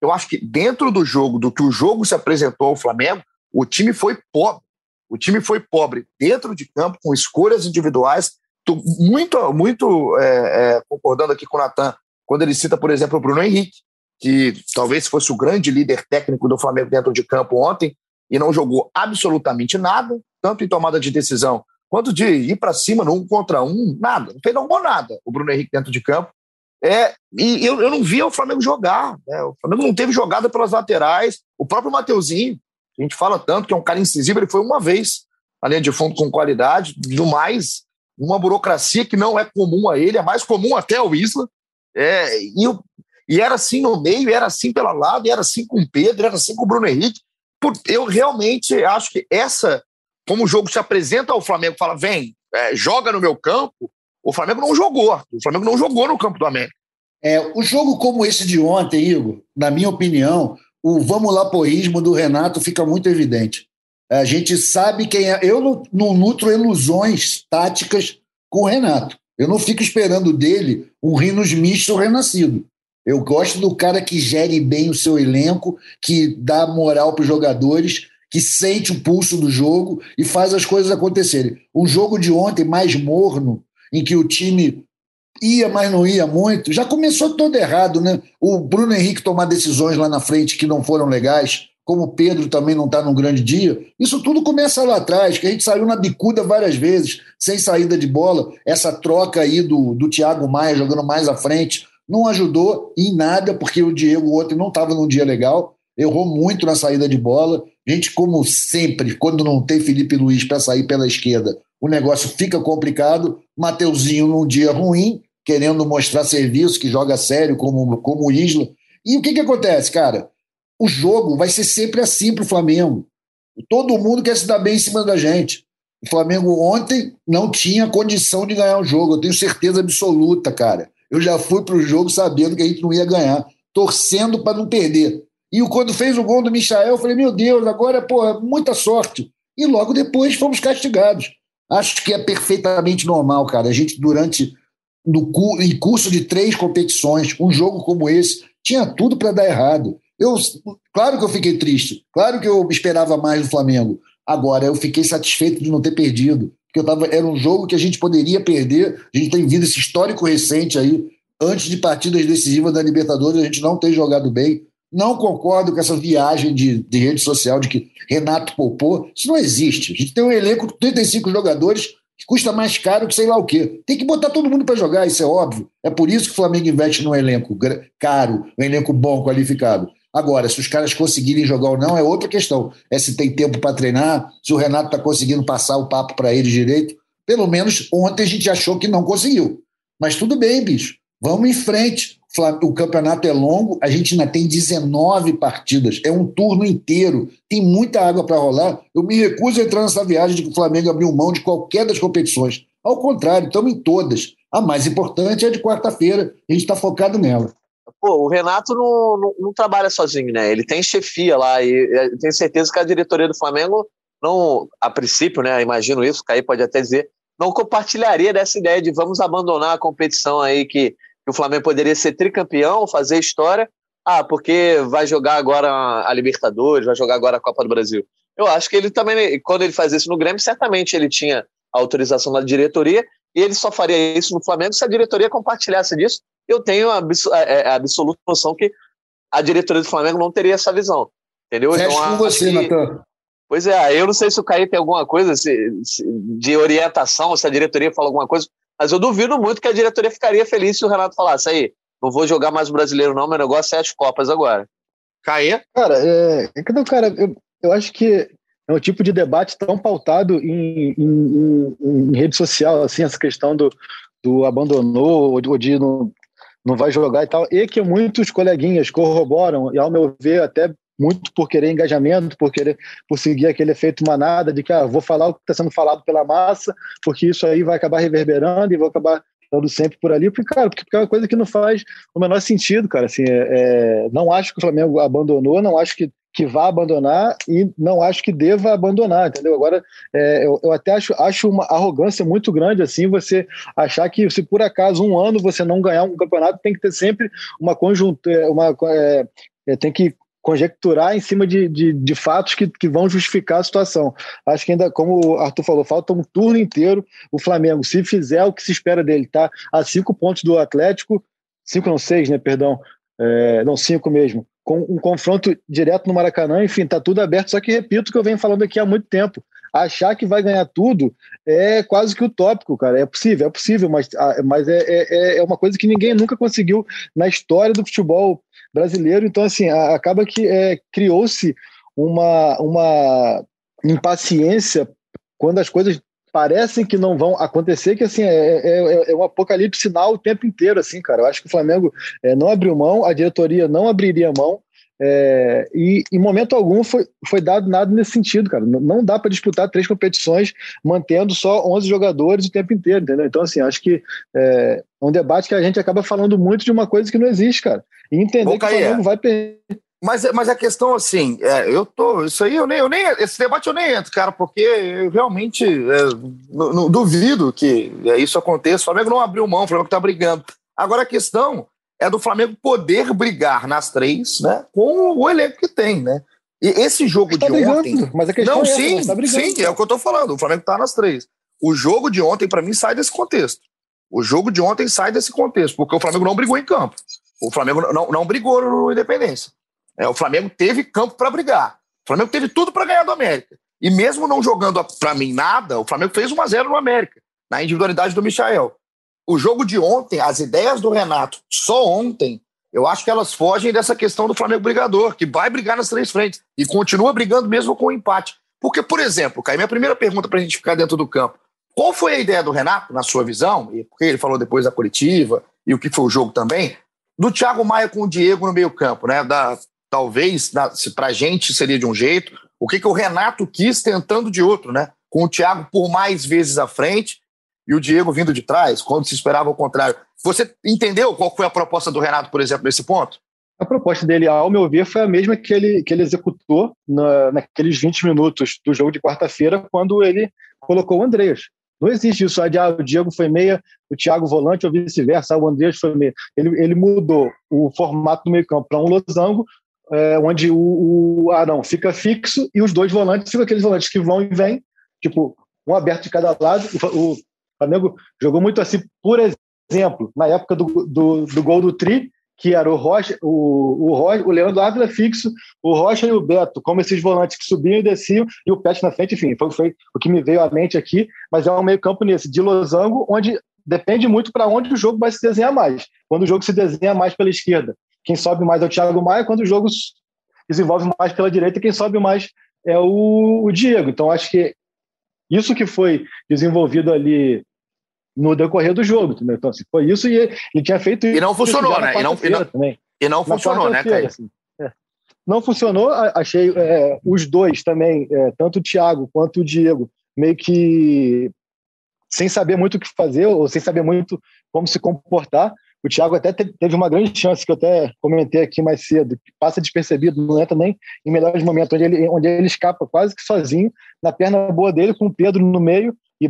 Speaker 2: Eu acho que dentro do jogo, do que o jogo se apresentou ao Flamengo, o time foi pobre. O time foi pobre dentro de campo, com escolhas individuais. Muito, muito é, é, concordando aqui com o Natan, quando ele cita, por exemplo, o Bruno Henrique, que talvez fosse o grande líder técnico do Flamengo dentro de campo ontem, e não jogou absolutamente nada, tanto em tomada de decisão quanto de ir para cima no um contra um, nada, não fez não nada o Bruno Henrique dentro de campo. É, e eu, eu não via o Flamengo jogar. Né? O Flamengo não teve jogada pelas laterais. O próprio Mateuzinho, a gente fala tanto que é um cara incisivo, ele foi uma vez na linha de fundo com qualidade, do mais, uma burocracia que não é comum a ele, é mais comum até ao Isla. É, e, e era assim no meio, era assim pela lado, era assim com o Pedro, era assim com o Bruno Henrique. Eu realmente acho que essa, como o jogo se apresenta ao Flamengo, fala, vem, é, joga no meu campo, o Flamengo não jogou. O Flamengo não jogou no campo do América.
Speaker 5: É, o jogo como esse de ontem, Igor, na minha opinião, o vamos lá porrismo do Renato fica muito evidente. A gente sabe quem é. Eu não, não nutro ilusões táticas com o Renato. Eu não fico esperando dele um rinos misto renascido. Eu gosto do cara que gere bem o seu elenco, que dá moral para os jogadores, que sente o pulso do jogo e faz as coisas acontecerem. Um jogo de ontem mais morno, em que o time ia, mas não ia muito, já começou todo errado, né? O Bruno Henrique tomar decisões lá na frente que não foram legais, como o Pedro também não está num grande dia, isso tudo começa lá atrás, que a gente saiu na bicuda várias vezes, sem saída de bola. Essa troca aí do, do Thiago Maia jogando mais à frente não ajudou em nada, porque o Diego ontem não estava num dia legal, errou muito na saída de bola. A gente, como sempre, quando não tem Felipe Luiz para sair pela esquerda, o negócio fica complicado. Mateuzinho num dia ruim, querendo mostrar serviço, que joga sério, como, como o Isla. E o que, que acontece, cara? O jogo vai ser sempre assim para o Flamengo. Todo mundo quer se dar bem em cima da gente. O Flamengo ontem não tinha condição de ganhar o jogo, eu tenho certeza absoluta, cara. Eu já fui para o jogo sabendo que a gente não ia ganhar, torcendo para não perder. E quando fez o gol do Michael, eu falei: meu Deus, agora, porra, muita sorte. E logo depois fomos castigados. Acho que é perfeitamente normal, cara. A gente, durante no em curso de três competições, um jogo como esse, tinha tudo para dar errado. Eu, claro que eu fiquei triste, claro que eu esperava mais do Flamengo. Agora, eu fiquei satisfeito de não ter perdido, porque eu tava, era um jogo que a gente poderia perder. A gente tem vindo esse histórico recente aí, antes de partidas decisivas da Libertadores, a gente não tem jogado bem. Não concordo com essa viagem de, de rede social de que Renato poupou. Isso não existe. A gente tem um elenco de 35 jogadores que custa mais caro que sei lá o quê. Tem que botar todo mundo para jogar, isso é óbvio. É por isso que o Flamengo investe num elenco caro, um elenco bom, qualificado. Agora, se os caras conseguirem jogar ou não é outra questão. É se tem tempo para treinar, se o Renato está conseguindo passar o papo para eles direito. Pelo menos ontem a gente achou que não conseguiu. Mas tudo bem, bicho. Vamos em frente o campeonato é longo, a gente ainda tem 19 partidas, é um turno inteiro, tem muita água para rolar. Eu me recuso a entrar nessa viagem de que o Flamengo abriu mão de qualquer das competições. Ao contrário, estamos em todas. A mais importante é a de quarta-feira, a gente está focado nela.
Speaker 3: Pô, o Renato não, não, não, trabalha sozinho, né? Ele tem chefia lá e eu tenho certeza que a diretoria do Flamengo não, a princípio, né? Imagino isso, o Caí pode até dizer, não compartilharia dessa ideia de vamos abandonar a competição aí que que o Flamengo poderia ser tricampeão, fazer história. Ah, porque vai jogar agora a Libertadores, vai jogar agora a Copa do Brasil. Eu acho que ele também, quando ele faz isso no Grêmio, certamente ele tinha autorização da diretoria e ele só faria isso no Flamengo se a diretoria compartilhasse disso eu tenho a, é, é, a absoluta noção que a diretoria do Flamengo não teria essa visão. Entendeu?
Speaker 5: Fecho então, com você, que... Natan.
Speaker 3: Pois é, eu não sei se o Caí tem alguma coisa se, se, de orientação, se a diretoria fala alguma coisa, mas eu duvido muito que a diretoria ficaria feliz se o Renato falasse aí, não vou jogar mais o brasileiro não, meu negócio é as Copas agora.
Speaker 4: Caí? Cara, é, então, cara, eu, eu acho que é um tipo de debate tão pautado em, em, em, em rede social, assim, essa questão do, do abandonou ou de não, não vai jogar e tal, e que muitos coleguinhas corroboram, e ao meu ver, até muito por querer engajamento, por querer por seguir aquele efeito manada de que ah, vou falar o que está sendo falado pela massa, porque isso aí vai acabar reverberando e vou acabar estando sempre por ali, porque, cara, porque é uma coisa que não faz o menor sentido, cara. Assim, é, é, não acho que o Flamengo abandonou, não acho que, que vá abandonar e não acho que deva abandonar, entendeu? Agora, é, eu, eu, até acho, acho uma arrogância muito grande, assim, você achar que se por acaso um ano você não ganhar um campeonato, tem que ter sempre uma conjuntura, uma, é, é, tem que conjecturar em cima de, de, de, fatos que, que vão justificar a situação. Acho que ainda, como o Arthur falou, falta um turno inteiro. O Flamengo, se fizer o que se espera dele, tá a cinco pontos do Atlético, cinco não seis, né? Perdão, é, não cinco mesmo. Com um confronto direto no Maracanã, enfim, tá tudo aberto. Só que repito o que eu venho falando aqui há muito tempo. Achar que vai ganhar tudo é quase que utópico, cara. É possível, é possível, mas, ah, mas é, é, é uma coisa que ninguém nunca conseguiu na história do futebol brasileiro. Então, assim, acaba que é, criou-se uma, uma impaciência quando as coisas parecem que não vão acontecer, que assim, é, é, é um apocalipse sinal o tempo inteiro, assim, cara. Eu acho que o Flamengo é, não abriu mão, a diretoria não abriria mão, é, e em momento algum foi, foi dado nada nesse sentido, cara. Não dá para disputar três competições mantendo só 11 jogadores o tempo inteiro, entendeu? Então, assim, acho que é um debate que a gente acaba falando muito de uma coisa que não existe, cara. E entender Bom, que o Flamengo vai perder.
Speaker 2: Mas, mas a questão, assim, é, eu tô. Isso aí eu nem, eu nem. Esse debate eu nem entro, cara, porque eu realmente é, não, não duvido que isso aconteça. O Flamengo não abriu mão, o Flamengo está brigando. Agora a questão é do Flamengo poder brigar nas três, né? Com o elenco que tem, né? E esse jogo tá de brigando, ontem.
Speaker 4: Mas a questão
Speaker 2: não,
Speaker 4: é
Speaker 2: sim, essa, tá sim, é o que eu tô falando. O Flamengo tá nas três. O jogo de ontem, para mim, sai desse contexto. O jogo de ontem sai desse contexto, porque o Flamengo não brigou em campo. O Flamengo não, não brigou no Independência. É, o Flamengo teve campo para brigar. O Flamengo teve tudo para ganhar do América. E mesmo não jogando para mim nada, o Flamengo fez 1 a 0 no América, na individualidade do Michael o jogo de ontem, as ideias do Renato, só ontem, eu acho que elas fogem dessa questão do Flamengo brigador, que vai brigar nas três frentes e continua brigando mesmo com o empate. Porque, por exemplo, Caio, minha primeira pergunta para a gente ficar dentro do campo: qual foi a ideia do Renato, na sua visão, e porque ele falou depois da coletiva e o que foi o jogo também, do Thiago Maia com o Diego no meio-campo, né? Da, talvez, para a gente seria de um jeito, o que, que o Renato quis tentando de outro, né? Com o Thiago por mais vezes à frente e o Diego vindo de trás, quando se esperava o contrário. Você entendeu qual foi a proposta do Renato, por exemplo, nesse ponto?
Speaker 4: A proposta dele, ao meu ver, foi a mesma que ele, que ele executou na, naqueles 20 minutos do jogo de quarta-feira, quando ele colocou o Andreas. Não existe isso, ah, o Diego foi meia, o Thiago volante ou vice-versa, o Andreas foi meia. Ele, ele mudou o formato do meio-campo para um losango, é, onde o, o Arão fica fixo e os dois volantes ficam aqueles volantes que vão e vêm, tipo, um aberto de cada lado. O, o Flamengo jogou muito assim, por exemplo, na época do, do, do gol do Tri, que era o Rocha, o, o, Rocha, o Leandro Ávila fixo, o Rocha e o Beto, como esses volantes que subiam e desciam, e o Pet na frente, enfim, foi, foi o que me veio à mente aqui, mas é um meio-campo nesse, de losango, onde depende muito para onde o jogo vai se desenhar mais. Quando o jogo se desenha mais pela esquerda, quem sobe mais é o Thiago Maia, quando o jogo desenvolve mais pela direita, quem sobe mais é o, o Diego. Então, acho que isso que foi desenvolvido ali no decorrer do jogo, entendeu? Então, assim, foi isso e ele tinha feito
Speaker 2: isso. E não funcionou, né? E não, e não, também. E não funcionou, né, Caio? Assim,
Speaker 4: é. Não funcionou, achei é, os dois também, é, tanto o Thiago quanto o Diego, meio que sem saber muito o que fazer ou sem saber muito como se comportar. O Thiago até teve uma grande chance, que eu até comentei aqui mais cedo, que passa despercebido, não é também em melhores momentos, onde ele, onde ele escapa quase que sozinho, na perna boa dele, com o Pedro no meio, e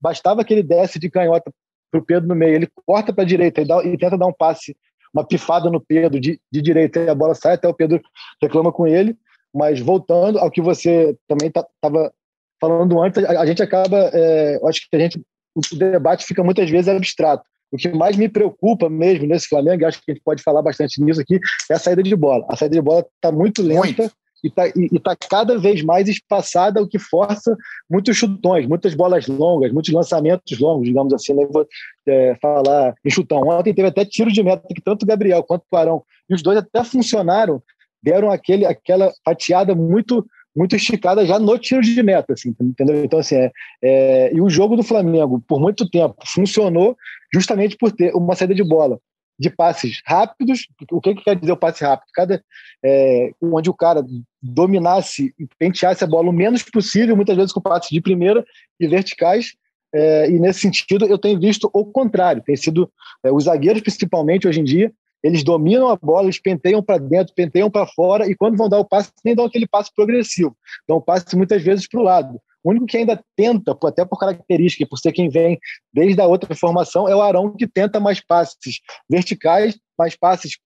Speaker 4: bastava que ele desse de canhota para o Pedro no meio, ele corta para a direita e, dá, e, tenta dar um passe, uma pifada no Pedro de, de direita e a bola sai, até o Pedro reclama com ele. Mas voltando ao que você também estava falando antes, a, a gente acaba, é, acho que a gente, o debate fica muitas vezes abstrato. O que mais me preocupa mesmo nesse Flamengo, acho que a gente pode falar bastante nisso aqui, é a saída de bola. A saída de bola está muito lenta. Muito e está tá cada vez mais espaçada, o que força muitos chutões, muitas bolas longas, muitos lançamentos longos, digamos assim, não vou é, falar em chutão. Ontem teve até tiro de meta que tanto o Gabriel quanto o Arão, e os dois até funcionaram, deram aquele, aquela fatiada muito muito esticada já no tiro de meta, assim, entendeu? Então, assim, é, é, e o jogo do Flamengo, por muito tempo, funcionou justamente por ter uma saída de bola de passes rápidos. O que, que quer dizer o passe rápido? Cada, é, onde o cara dominasse e penteasse a bola o menos possível, muitas vezes com passes de primeira e verticais. É, e nesse sentido, eu tenho visto o contrário. Tem sido é, os zagueiros, principalmente hoje em dia, eles dominam a bola, eles penteiam para dentro, penteiam para fora, e quando vão dar o passe, nem dão aquele passe progressivo. Dão passe muitas vezes para o lado. O único que ainda tenta, até por característica, por ser quem vem desde a outra formação, é o Arão, que tenta mais passes verticais, mais passes,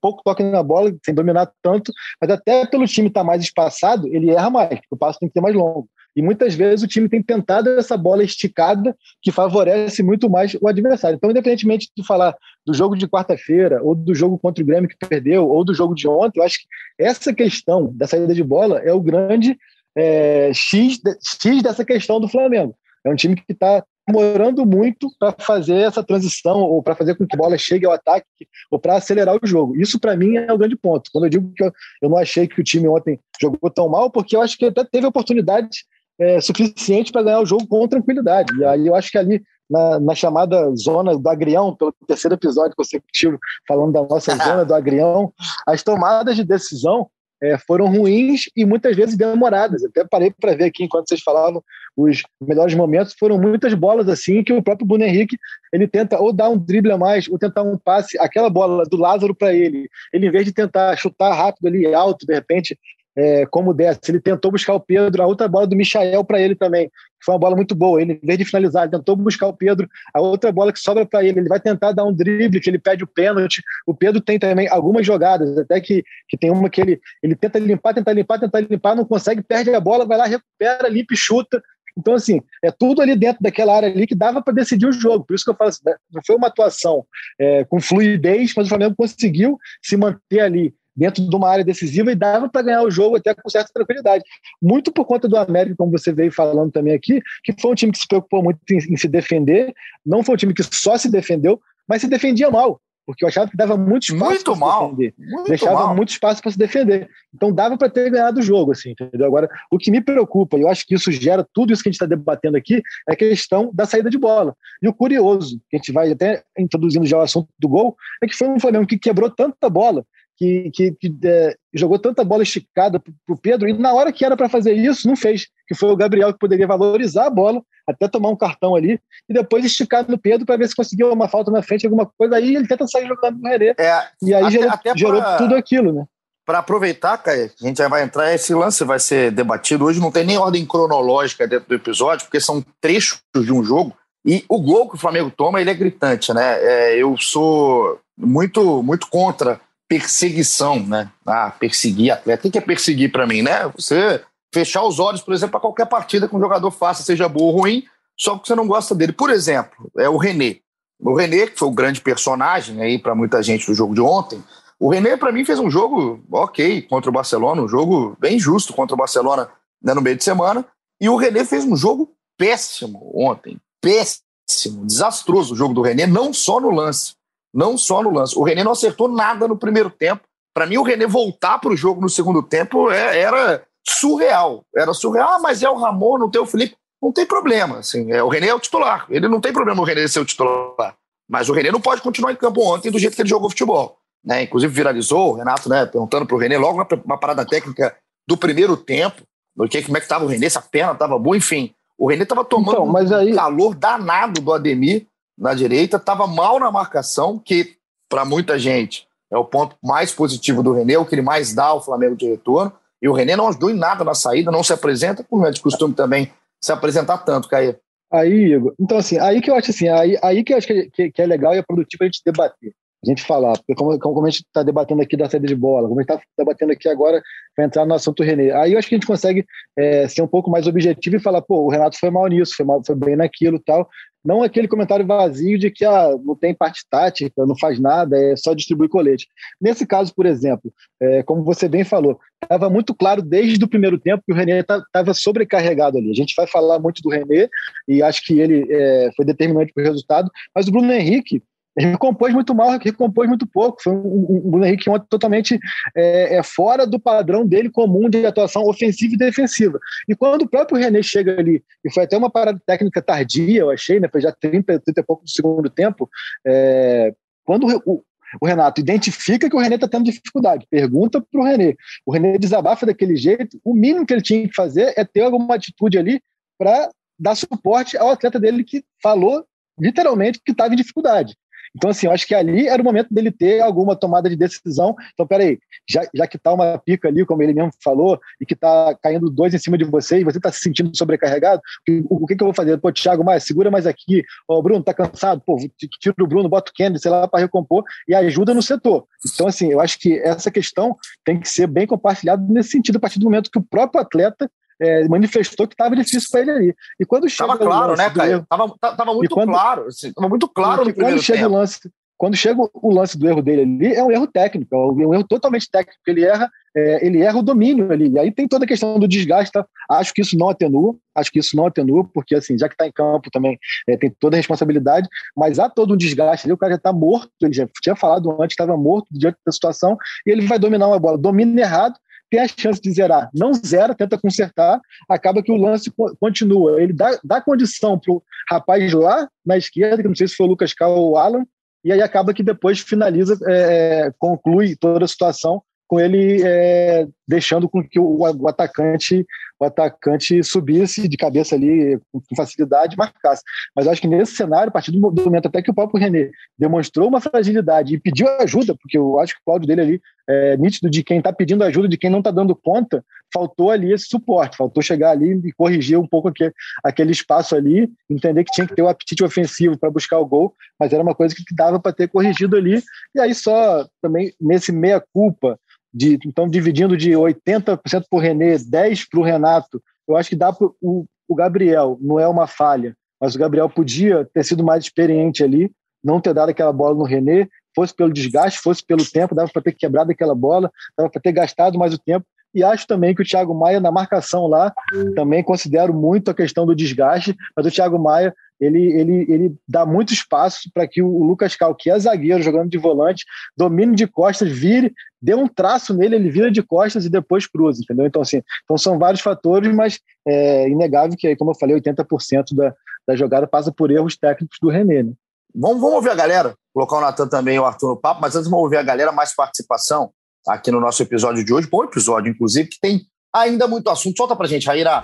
Speaker 4: pouco toque na bola, sem dominar tanto, mas até pelo time estar tá mais espaçado, ele erra mais, o passo tem que ser mais longo. E muitas vezes o time tem tentado essa bola esticada que favorece muito mais o adversário. Então, independentemente de falar do jogo de quarta-feira, ou do jogo contra o Grêmio que perdeu, ou do jogo de ontem, eu acho que essa questão da saída de bola é o grande é, X, X dessa questão do Flamengo. É um time que está demorando muito para fazer essa transição ou para fazer com que a bola chegue ao ataque ou para acelerar o jogo. Isso para mim é o grande ponto. Quando eu digo que eu, eu, não achei que o time ontem jogou tão mal, porque eu acho que até teve oportunidade é, suficiente para ganhar o jogo com tranquilidade. E aí eu acho que ali na, na, chamada zona do agrião, pelo terceiro episódio consecutivo, falando da nossa <laughs> zona do agrião, as tomadas de decisão é, foram ruins e muitas vezes demoradas. Até parei para ver aqui enquanto vocês falavam os melhores momentos. Foram muitas bolas assim que o próprio Bruno Henrique ele tenta ou dar um drible a mais ou tentar um passe, aquela bola do Lázaro para ele. Ele, em vez de tentar chutar rápido ali alto, de repente é, como dessa. Ele tentou buscar o Pedro, a outra bola do Michael para ele também, que foi uma bola muito boa. Ele, em vez de finalizar, ele tentou buscar o Pedro, a outra bola que sobra para ele. Ele vai tentar dar um drible, que ele pede o pênalti. O Pedro tem também algumas jogadas, até que, que tem uma que ele, ele tenta limpar, tenta limpar, tenta limpar, não consegue, perde a bola, vai lá, recupera, limpa e chuta. Então, assim, é tudo ali dentro daquela área ali que dava para decidir o jogo. Por isso que eu falo assim, né? não foi uma atuação é, com fluidez, mas o Flamengo conseguiu se manter ali dentro de uma área decisiva e dava para ganhar o jogo até com certa tranquilidade. Muito por conta do América, como você veio falando também aqui, que foi um time que se preocupou muito em, em se defender, não foi um time que só se defendeu, mas se defendia mal porque eu achava que dava muito espaço
Speaker 2: muito mal, defender. Muito
Speaker 4: deixava
Speaker 2: mal.
Speaker 4: muito espaço para se defender. Então dava para ter ganhado o jogo, assim, entendeu? Agora, o que me preocupa, e eu acho que isso gera tudo isso que a gente está debatendo aqui, é a questão da saída de bola. E o curioso, que a gente vai até introduzindo já o assunto do gol, é que foi um Flamengo que quebrou tanta bola que, que, que é, jogou tanta bola esticada para o Pedro, e na hora que era para fazer isso, não fez, que foi o Gabriel que poderia valorizar a bola, até tomar um cartão ali, e depois esticar no Pedro para ver se conseguia uma falta na frente, alguma coisa, aí ele tenta sair jogando no René, é, e aí até, gerou, até pra, gerou tudo aquilo, né?
Speaker 2: Para aproveitar, Caio, a gente já vai entrar, esse lance vai ser debatido hoje, não tem nem ordem cronológica dentro do episódio, porque são trechos de um jogo, e o gol que o Flamengo toma, ele é gritante, né? É, eu sou muito, muito contra perseguição, né? Ah, perseguir atleta. O que é perseguir para mim, né? Você fechar os olhos, por exemplo, para qualquer partida que um jogador faça, seja boa ou ruim, só porque você não gosta dele. Por exemplo, é o René. O René, que foi o grande personagem aí para muita gente do jogo de ontem, o René, para mim, fez um jogo ok contra o Barcelona, um jogo bem justo contra o Barcelona né, no meio de semana. E o René fez um jogo péssimo ontem. Péssimo, desastroso o jogo do René, não só no lance, não só no lance. O René não acertou nada no primeiro tempo. Para mim, o René voltar para o jogo no segundo tempo é, era surreal. Era surreal. Ah, mas é o Ramon, não tem o Felipe. Não tem problema. Assim, é, o René é o titular. Ele não tem problema o René ser o titular. Mas o René não pode continuar em campo ontem do jeito que ele jogou futebol. Né? Inclusive viralizou, o Renato né, perguntando para o René logo na, parada técnica do primeiro tempo, do que, como é que estava o René, se a perna estava boa, enfim. O René estava tomando então, aí... um calor danado do Ademir na direita, estava mal na marcação, que para muita gente é o ponto mais positivo do René, o que ele mais dá ao Flamengo de retorno. E o René não ajudou em nada na saída, não se apresenta, como é de costume também se apresentar tanto, Caio.
Speaker 4: Aí, Igor, então assim, aí que eu acho assim, aí, aí que eu acho que, que, que é legal e é produtivo a gente debater. A gente falar, porque como, como a gente está debatendo aqui da saída de bola, como a gente está debatendo aqui agora para entrar no assunto René, aí eu acho que a gente consegue é, ser um pouco mais objetivo e falar, pô, o Renato foi mal nisso, foi, mal, foi bem naquilo tal, não aquele comentário vazio de que ah, não tem parte tática, não faz nada, é só distribuir colete. Nesse caso, por exemplo, é, como você bem falou, estava muito claro desde o primeiro tempo que o René estava sobrecarregado ali. A gente vai falar muito do René e acho que ele é, foi determinante para o resultado, mas o Bruno Henrique recompôs muito mal, recompôs muito pouco. Foi um, um, Bruno Henrique ontem totalmente é, é, fora do padrão dele comum de atuação ofensiva e defensiva. E quando o próprio René chega ali, e foi até uma parada técnica tardia, eu achei, né? Foi já 30, 30 e pouco do segundo tempo. É, quando o, o Renato identifica que o René está tendo dificuldade, pergunta para o René. O René desabafa daquele jeito, o mínimo que ele tinha que fazer é ter alguma atitude ali para dar suporte ao atleta dele que falou literalmente que estava em dificuldade. Então, assim, eu acho que ali era o momento dele ter alguma tomada de decisão. Então, peraí, já, já que está uma pica ali, como ele mesmo falou, e que está caindo dois em cima de você, e você está se sentindo sobrecarregado, o, o que, que, eu vou fazer? Pô, Thiago, mais, segura mais aqui. Ó, Bruno, tá cansado? Pô, tira o Bruno, bota o Kennedy, sei lá, para recompor e ajuda no setor. Então, assim, eu acho que essa questão tem que ser bem compartilhada nesse sentido, a partir do momento que o próprio atleta é, manifestou que estava difícil para ele ali. E quando chega
Speaker 2: tava claro, né, Caio? Tava, tava muito quando, claro, assim, tava muito claro no
Speaker 4: quando chega
Speaker 2: tempo.
Speaker 4: o lance, quando chega o lance do erro dele ali, é um erro técnico, é um erro totalmente técnico, ele erra, é, ele erra o domínio ali. E aí tem toda a questão do desgaste, tá? acho que isso não atenua, acho que isso não atenua, porque assim, já que está em campo também, é, tem toda a responsabilidade, mas há todo um desgaste ali, o cara já está morto, ele já tinha falado antes, estava morto diante da situação, e ele vai dominar uma bola, domina errado, tem a chance de zerar. Não zera, tenta consertar, acaba que o lance continua. Ele dá, dá condição para o rapaz lá na esquerda, que não sei se foi o Lucas Cal ou o Alan, e aí acaba que depois finaliza, é, conclui toda a situação com ele é, deixando com que o, o, atacante o atacante subisse de cabeça ali com facilidade e marcasse. Mas acho que nesse cenário, a partir do momento até que o próprio René demonstrou uma fragilidade e pediu ajuda, porque eu acho que o áudio dele ali é nítido de quem está pedindo ajuda, de quem não está dando conta, faltou ali esse suporte, faltou chegar ali e corrigir um pouco aquele, aquele espaço ali, entender que tinha que ter o um apetite ofensivo para buscar o gol, mas era uma coisa que dava para ter corrigido ali. E aí só também nesse meia-culpa de, então dividindo de 80% para o René, 10% para o Renato, eu acho que dá para o, o Gabriel, não é uma falha, mas o Gabriel podia ter sido mais experiente ali, não ter dado aquela bola no René, fosse pelo desgaste, fosse pelo tempo, dava para ter quebrado aquela bola, dava para ter gastado mais o tempo. E acho também que o Thiago Maia, na marcação lá, também considero muito a questão do desgaste, mas o Thiago Maia ele, ele, ele dá muito espaço para que o Lucas Cal, que é zagueiro, jogando de volante, domine de costas, vire, dê um traço nele, ele vira de costas e depois cruza, entendeu? Então, assim, então são vários fatores, mas é inegável que, como eu falei, 80% da, da jogada passa por erros técnicos do René, né?
Speaker 2: Vamos, vamos ouvir a galera, colocar o Natan também e o Arthur no papo, mas antes vamos ouvir a galera, mais participação aqui no nosso episódio de hoje, bom episódio, inclusive, que tem ainda muito assunto. Solta pra gente, Raíra.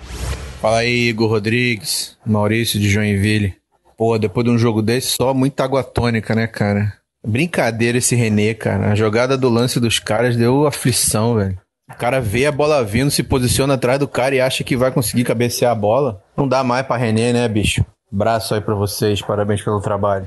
Speaker 7: Fala aí, Igor Rodrigues, Maurício de Joinville. Pô, depois de um jogo desse, só muita água tônica, né, cara? Brincadeira esse René, cara. A jogada do lance dos caras deu aflição, velho. O cara vê a bola vindo, se posiciona atrás do cara e acha que vai conseguir cabecear a bola. Não dá mais pra René, né, bicho? Braço aí pra vocês, parabéns pelo trabalho.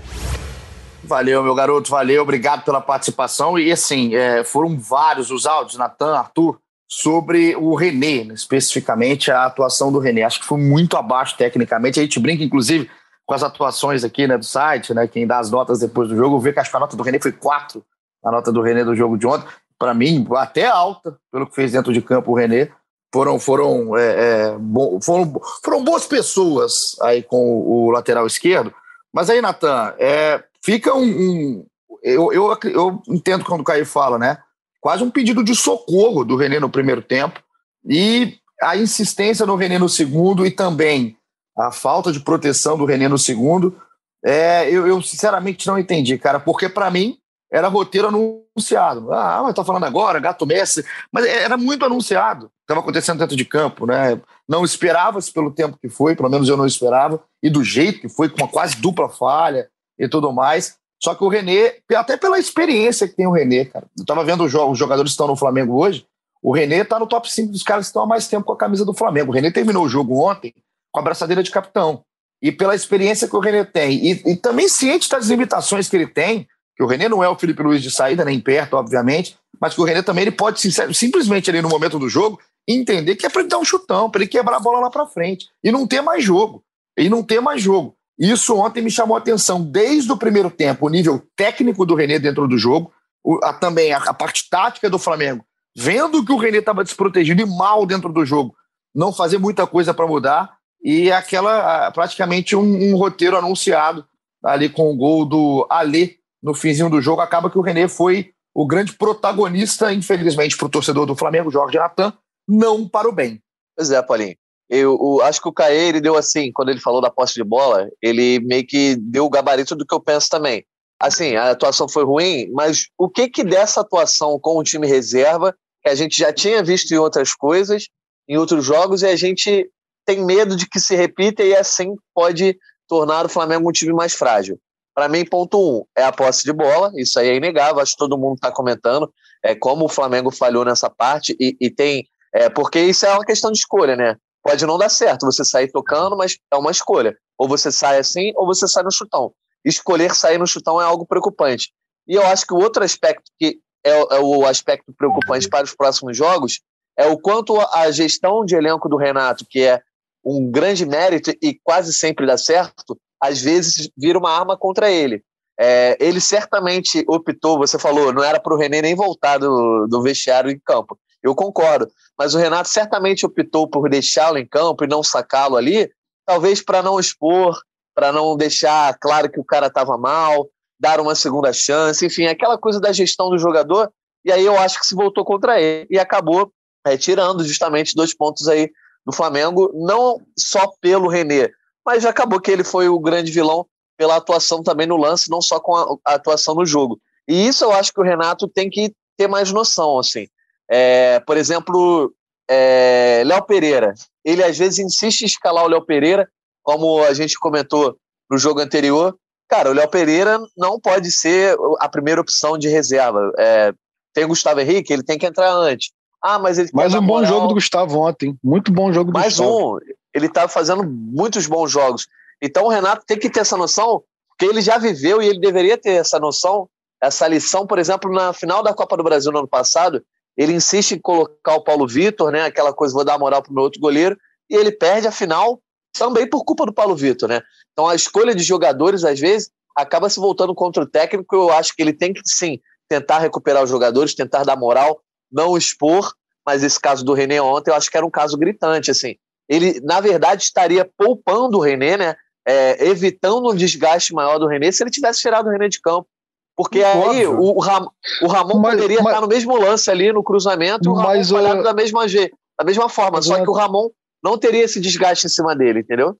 Speaker 2: Valeu, meu garoto, valeu, obrigado pela participação. E assim, é, foram vários os áudios, Natan, Arthur, sobre o René, né, especificamente a atuação do René. Acho que foi muito abaixo tecnicamente. A gente brinca, inclusive, com as atuações aqui né, do site, né? Quem dá as notas depois do jogo, vê que acho que a nota do René foi 4, a nota do René do jogo de ontem. Para mim, até alta, pelo que fez dentro de campo o René. Foram, foram, é, é, foram, foram boas pessoas aí com o, o lateral esquerdo. Mas aí, Natan, é, fica um. um eu, eu, eu entendo quando o Caio fala, né? quase um pedido de socorro do René no primeiro tempo e a insistência no René no segundo e também a falta de proteção do René no segundo. É, eu, eu sinceramente não entendi, cara, porque para mim era roteiro anunciado. Ah, mas tá falando agora, gato Messi, mas era muito anunciado. Estava acontecendo dentro de campo, né? Não esperava-se pelo tempo que foi, pelo menos eu não esperava, e do jeito que foi, com uma quase dupla falha e tudo mais. Só que o René, até pela experiência que tem o René, cara. Eu tava vendo os jogadores que estão no Flamengo hoje. O René tá no top 5 dos caras que estão há mais tempo com a camisa do Flamengo. O René terminou o jogo ontem com a braçadeira de capitão. E pela experiência que o René tem, e, e também ciente das limitações que ele tem, que o René não é o Felipe Luiz de saída, nem perto, obviamente, mas que o René também ele pode simplesmente ali no momento do jogo entender que é para ele dar um chutão, para ele quebrar a bola lá para frente e não ter mais jogo. E não ter mais jogo. Isso ontem me chamou a atenção desde o primeiro tempo, o nível técnico do René dentro do jogo, o, a, também a, a, parte tática do Flamengo, vendo que o René estava desprotegido e mal dentro do jogo, não fazer muita coisa para mudar, e aquela praticamente um, um, roteiro anunciado ali com o gol do Alê no finzinho do jogo, acaba que o René foi o grande protagonista, infelizmente, para o torcedor do Flamengo, Jorge Natan, não para o bem.
Speaker 3: Pois é, Paulinho. Eu, acho que o Caê, ele deu assim, quando ele falou da posse de bola, ele meio que deu o gabarito do que eu penso também. Assim, a atuação foi ruim, mas o que que dessa atuação com o time reserva, que a gente já tinha visto em outras coisas, em outros jogos, e a gente tem medo de que se repita e assim pode tornar o Flamengo um time mais frágil. Para mim, ponto um, é a posse de bola, isso aí é inegável, acho que todo mundo está comentando é, como o Flamengo falhou nessa parte, e, e tem. É, porque isso é uma questão de escolha, né? Pode não dar certo você sair tocando, mas é uma escolha. Ou você sai assim, ou você sai no chutão. Escolher sair no chutão é algo preocupante. E eu acho que o outro aspecto que é, é o aspecto preocupante para os próximos jogos é o quanto a gestão de elenco do Renato, que é um grande mérito e quase sempre dá certo, às vezes vira uma arma contra ele. É, ele certamente optou, você falou, não era para o René nem voltar do, do vestiário em campo. Eu concordo. Mas o Renato certamente optou por deixá-lo em campo e não sacá-lo ali, talvez para não expor, para não deixar claro que o cara estava mal, dar uma segunda chance, enfim, aquela coisa da gestão do jogador. E aí eu acho que se voltou contra ele e acabou é, tirando justamente dois pontos aí do Flamengo, não só pelo René, mas acabou que ele foi o grande vilão pela atuação também no lance, não só com a, a atuação no jogo. E isso eu acho que o Renato tem que ter mais noção, assim. É, por exemplo, é, Léo Pereira. Ele às vezes insiste em escalar o Léo Pereira, como a gente comentou no jogo anterior. Cara, o Léo Pereira não pode ser a primeira opção de reserva. É, tem o Gustavo Henrique, ele tem que entrar antes. Ah, mas ele
Speaker 4: Mais um bom moral... jogo do Gustavo ontem. Muito bom jogo do
Speaker 3: Mais
Speaker 4: Gustavo.
Speaker 3: um. Ele está fazendo muitos bons jogos. Então o Renato tem que ter essa noção, porque ele já viveu e ele deveria ter essa noção, essa lição, por exemplo, na final da Copa do Brasil no ano passado, ele insiste em colocar o Paulo Vitor, né? Aquela coisa, vou dar moral para o meu outro goleiro, e ele perde a final também por culpa do Paulo Vitor, né? Então a escolha de jogadores, às vezes, acaba se voltando contra o técnico. Eu acho que ele tem que, sim, tentar recuperar os jogadores, tentar dar moral, não expor. Mas esse caso do René ontem, eu acho que era um caso gritante, assim. Ele, na verdade, estaria poupando o René, né? É, evitando um desgaste maior do René se ele tivesse tirado o René de campo. Porque aí o, Ram, o Ramon mas, poderia mas, estar no mesmo lance ali no cruzamento e o Ramon falhado da mesma, da mesma forma, só que o Ramon não teria esse desgaste em cima dele, entendeu?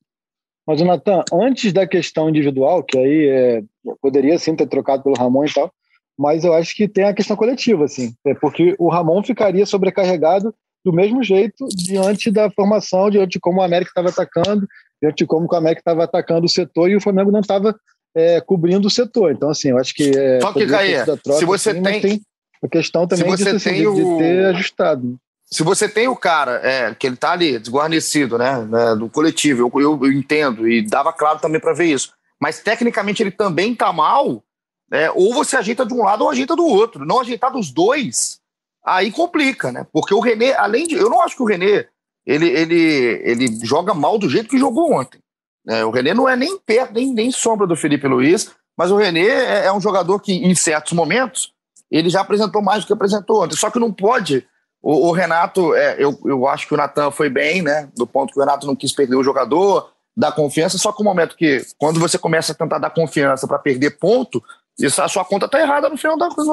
Speaker 4: Mas, Natan, antes da questão individual, que aí é, poderia sim ter trocado pelo Ramon e tal, mas eu acho que tem a questão coletiva, assim, é porque o Ramon ficaria sobrecarregado do mesmo jeito diante da formação, diante de como o América estava atacando, diante de como o América estava atacando o setor e o Flamengo não estava é, cobrindo o setor. Então, assim, eu acho que. É,
Speaker 2: Só que, Caia, se você
Speaker 4: assim,
Speaker 2: tem...
Speaker 4: tem. A questão também
Speaker 2: se você
Speaker 4: de,
Speaker 2: tem o...
Speaker 4: de ter ajustado.
Speaker 2: Se você tem o cara é, que ele tá ali, desguarnecido, né, né do coletivo, eu, eu, eu entendo, e dava claro também para ver isso. Mas tecnicamente ele também tá mal, é, ou você ajeita de um lado ou ajeita do outro. Não ajeitar dos dois, aí complica, né? Porque o René, além de. Eu não acho que o René ele, ele, ele joga mal do jeito que jogou ontem. É, o René não é nem perto, nem, nem sombra do Felipe Luiz, mas o René é, é, um jogador que, em certos momentos, ele já apresentou mais do que apresentou ontem. Só que não pode. O, o Renato, é, eu, eu acho que o Natan foi bem, né? Do ponto que o Renato não quis perder o jogador, dar confiança. Só que o momento que, quando você começa a tentar dar confiança para perder ponto, isso, a sua conta tá errada no final da coisa.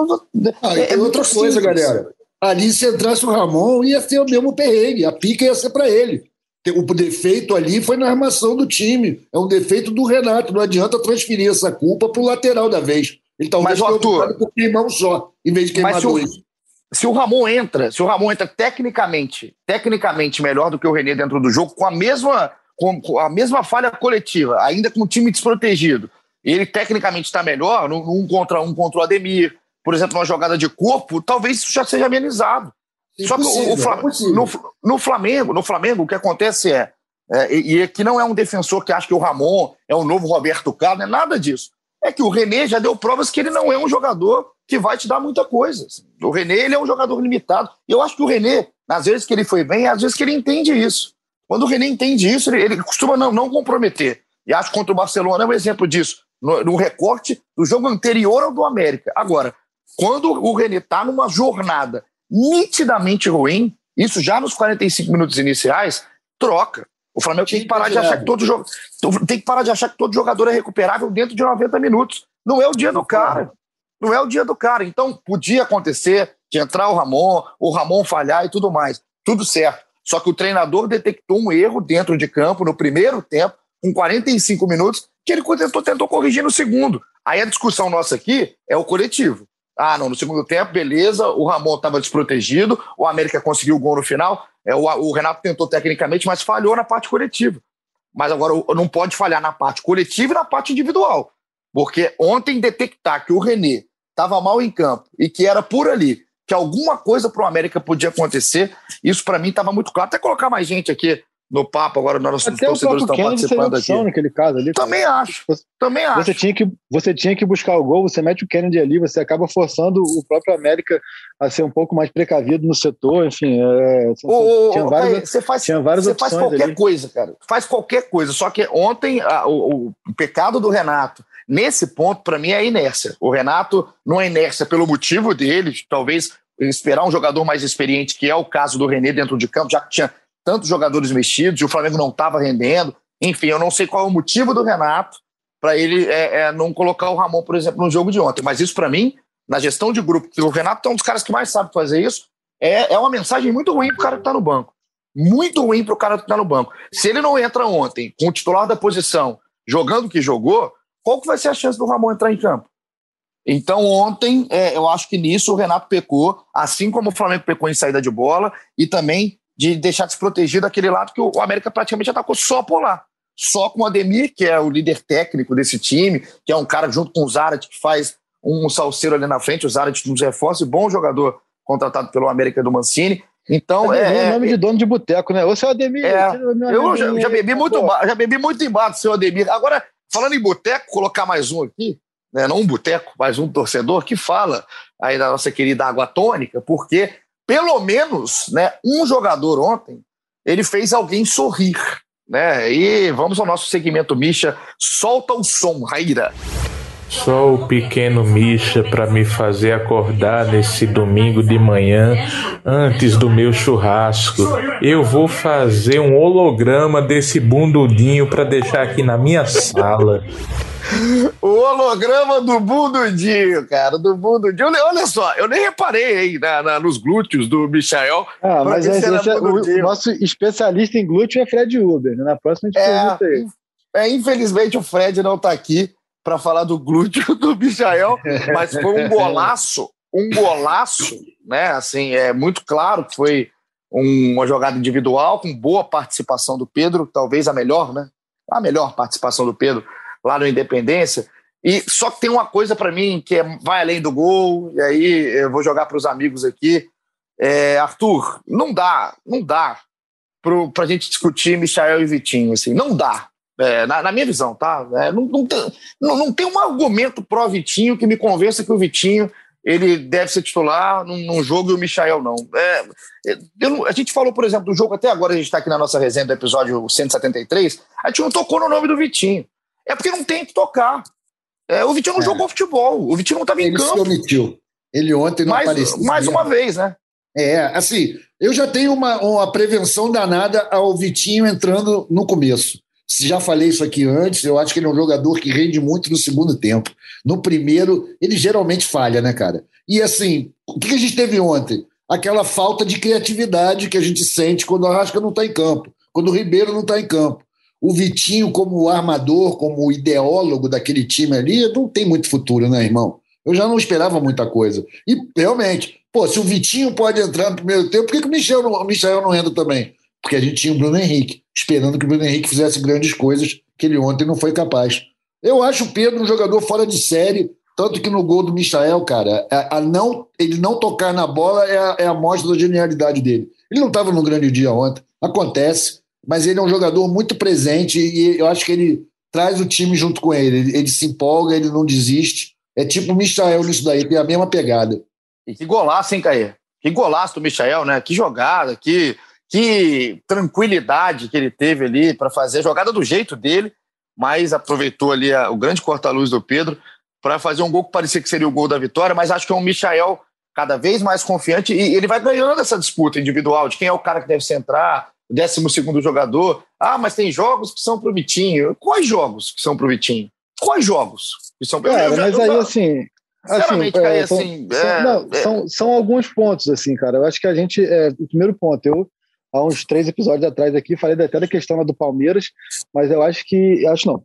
Speaker 5: Ah, é, outra coisa, simples. galera. Ali, se entrasse o Ramon, ia ser o mesmo perrengue. A pica ia ser para ele. O defeito ali foi na armação do time. É um defeito do Renato. Não adianta transferir essa culpa para o lateral da vez. Ele talvez
Speaker 2: mas, Arthur,
Speaker 5: por queimar um só, em vez de queimar se dois.
Speaker 2: O, se o Ramon entra, se o Ramon entra tecnicamente, tecnicamente melhor do que o René dentro do jogo, com a mesma, com, a mesma falha coletiva, ainda com o time desprotegido, ele tecnicamente está melhor, num contra um contra o Ademir, por exemplo, uma jogada de corpo, talvez isso já seja amenizado. Só que o, o no, no, Flamengo, no Flamengo, o que acontece é, é e, e aqui não é um defensor que acha que o Ramon é o novo Roberto Carlos, não é nada disso. é que o René já deu provas que ele não é um jogador que vai te dar muita coisa. assim. O René ele é um jogador limitado. E eu acho que o René, às vezes que ele foi bem, às vezes que ele entende isso. Quando o René entende isso, ele, ele costuma não, não comprometer. E acho que contra o Barcelona é um exemplo disso. No, no recorte do jogo anterior ao do América. Agora, quando o René está numa jornada nitidamente ruim, isso já nos 45 minutos iniciais, troca. O Flamengo tem que parar de achar que todo jogo tem que parar de achar que todo jogador é recuperável dentro de 90 minutos. Não é o dia do cara. Não é o dia do cara. Então, podia acontecer de entrar o Ramon, o Ramon falhar e tudo mais. Tudo certo. Só que o treinador detectou um erro dentro de campo no primeiro tempo, com 45 minutos, que ele tentou, tentou corrigir no segundo. Aí a discussão nossa aqui é o coletivo. Ah, não, no segundo tempo, beleza, o Ramon estava desprotegido, o América conseguiu o gol no final, é, o, o Renato tentou tecnicamente, mas falhou na parte coletiva. Mas agora não pode falhar na parte coletiva e na parte individual. Porque ontem detectar que o René estava mal em campo e que era por ali, que alguma coisa para o América podia acontecer, isso para mim estava muito claro. Até colocar mais gente aqui no papo agora, nós
Speaker 4: Até torcedores estão participando aqui. naquele caso ali.
Speaker 2: Também cara. acho. Você, também acho.
Speaker 4: Você tinha, que, você tinha que buscar o gol, você mete o Kennedy ali, você acaba forçando o próprio América a ser um pouco mais precavido no setor, enfim. É,
Speaker 2: ô, tinha, várias, você faz, tinha várias você faz qualquer ali. coisa, cara. Faz qualquer coisa. Só que ontem a, o, o pecado do Renato nesse ponto, para mim, é a inércia. O Renato não é inércia pelo motivo dele, talvez esperar um jogador mais experiente, que é o caso do René dentro de campo, já que tinha tantos jogadores mexidos e o Flamengo não estava rendendo. Enfim, eu não sei qual é o motivo do Renato para ele é, é, não colocar o Ramon, por exemplo, no jogo de ontem. Mas isso, para mim, na gestão de grupo, o Renato é um dos caras que mais sabe fazer isso, é, é uma mensagem muito ruim para o cara que está no banco. Muito ruim para o cara que está no banco. Se ele não entra ontem com o titular da posição, jogando o que jogou, qual que vai ser a chance do Ramon entrar em campo? Então, ontem, é, eu acho que nisso o Renato pecou, assim como o Flamengo pecou em saída de bola, e também de deixar desprotegido aquele lado que o América praticamente atacou só por lá. Só com o Ademir, que é o líder técnico desse time, que é um cara junto com o Zarat, que faz um salseiro ali na frente, o Zarat nos reforços, bom jogador contratado pelo América do Mancini. Então,
Speaker 4: Ademir
Speaker 2: é,
Speaker 4: é nome de dono de boteco, né? Ô, seu Ademir.
Speaker 2: É, eu já, já, bebi muito, já bebi muito embaixo, seu Ademir. Agora, falando em boteco, colocar mais um aqui, né? não um boteco, mais um torcedor que fala aí da nossa querida água tônica, porque pelo menos, né, um jogador ontem, ele fez alguém sorrir, né? E vamos ao nosso segmento Misha, solta o som, Raíra.
Speaker 8: Só o pequeno Misha para me fazer acordar nesse domingo de manhã antes do meu churrasco. Eu vou fazer um holograma desse bundudinho para deixar aqui na minha sala. <laughs>
Speaker 2: O holograma do Bundudinho, cara, do Bundudinho. Olha só, eu nem reparei aí na, na, nos glúteos do Michael.
Speaker 4: Ah, mas é, é, o, nosso especialista em glúteo é Fred Uber. Né? Na próxima a gente é, pergunta aí.
Speaker 2: É, infelizmente o Fred não está aqui para falar do glúteo <laughs> do Michael, mas foi um golaço, um golaço, né? Assim, é muito claro que foi uma jogada individual com boa participação do Pedro, talvez a melhor, né? A melhor participação do Pedro lá no Independência. E só que tem uma coisa para mim que é, vai além do gol, e aí eu vou jogar para os amigos aqui. É, Arthur, não dá, não dá para a gente discutir Michael e Vitinho, assim, não dá. É, na, na, minha visão, tá? É, não, não, tem, não, não, tem um argumento pró Vitinho que me convença que o Vitinho ele deve ser titular num, num jogo e o Michael não. É, é eu, a gente falou, por exemplo, do jogo até agora, a gente está aqui na nossa resenha do episódio 173, a gente não tocou no nome do Vitinho. É porque não tem que tocar. É, o Vitinho não é. jogou futebol, o Vitinho não estava em campo.
Speaker 5: Ele se omitiu. Ele ontem não
Speaker 2: mais,
Speaker 5: apareceu.
Speaker 2: Mais uma vez, né?
Speaker 5: É, assim, eu já tenho uma, uma prevenção danada ao Vitinho entrando no começo. Já falei isso aqui antes, eu acho que ele é um jogador que rende muito no segundo tempo. No primeiro, ele geralmente falha, né, cara? E assim, o que a gente teve ontem? Aquela falta de criatividade que a gente sente quando o Arrasca não está em campo, quando o Ribeiro não está em campo o Vitinho como armador, como ideólogo daquele time ali, não tem muito futuro, né, irmão? Eu já não esperava muita coisa. E realmente, pô, se o Vitinho pode entrar no primeiro tempo, por que, que o, Michel não, o Michel não entra também? Porque a gente tinha o Bruno Henrique, esperando que o Bruno Henrique fizesse grandes coisas que ele ontem não foi capaz. Eu acho o Pedro um jogador fora de série, tanto que no gol do Michael, cara, a, a não, ele não tocar na bola é a, é a mostra da genialidade dele. Ele não estava num grande dia ontem. Acontece mas ele é um jogador muito presente e eu acho que ele traz o time junto com ele. Ele, ele se empolga, ele não desiste. É tipo o Michael nisso daí, tem a mesma pegada.
Speaker 2: E que golaço, hein, Caê? Que golaço do Michael, né? Que jogada, que, que tranquilidade que ele teve ali para fazer a jogada do jeito dele, mas aproveitou ali a, o grande corta-luz do Pedro para fazer um gol que parecia que seria o gol da vitória, mas acho que é um Michael cada vez mais confiante e ele vai ganhando essa disputa individual de quem é o cara que deve centrar, o décimo segundo jogador. Ah, mas tem jogos que são pro Vitinho. Quais jogos que são pro Vitinho? Quais jogos que são pro
Speaker 4: Cara, mas aí assim, Assim, é, são, assim, é, não, é... São, são alguns pontos, assim, cara. Eu acho que a gente. É, o primeiro ponto, eu, há uns três episódios atrás aqui, falei até da questão do Palmeiras, mas eu acho que. Acho não.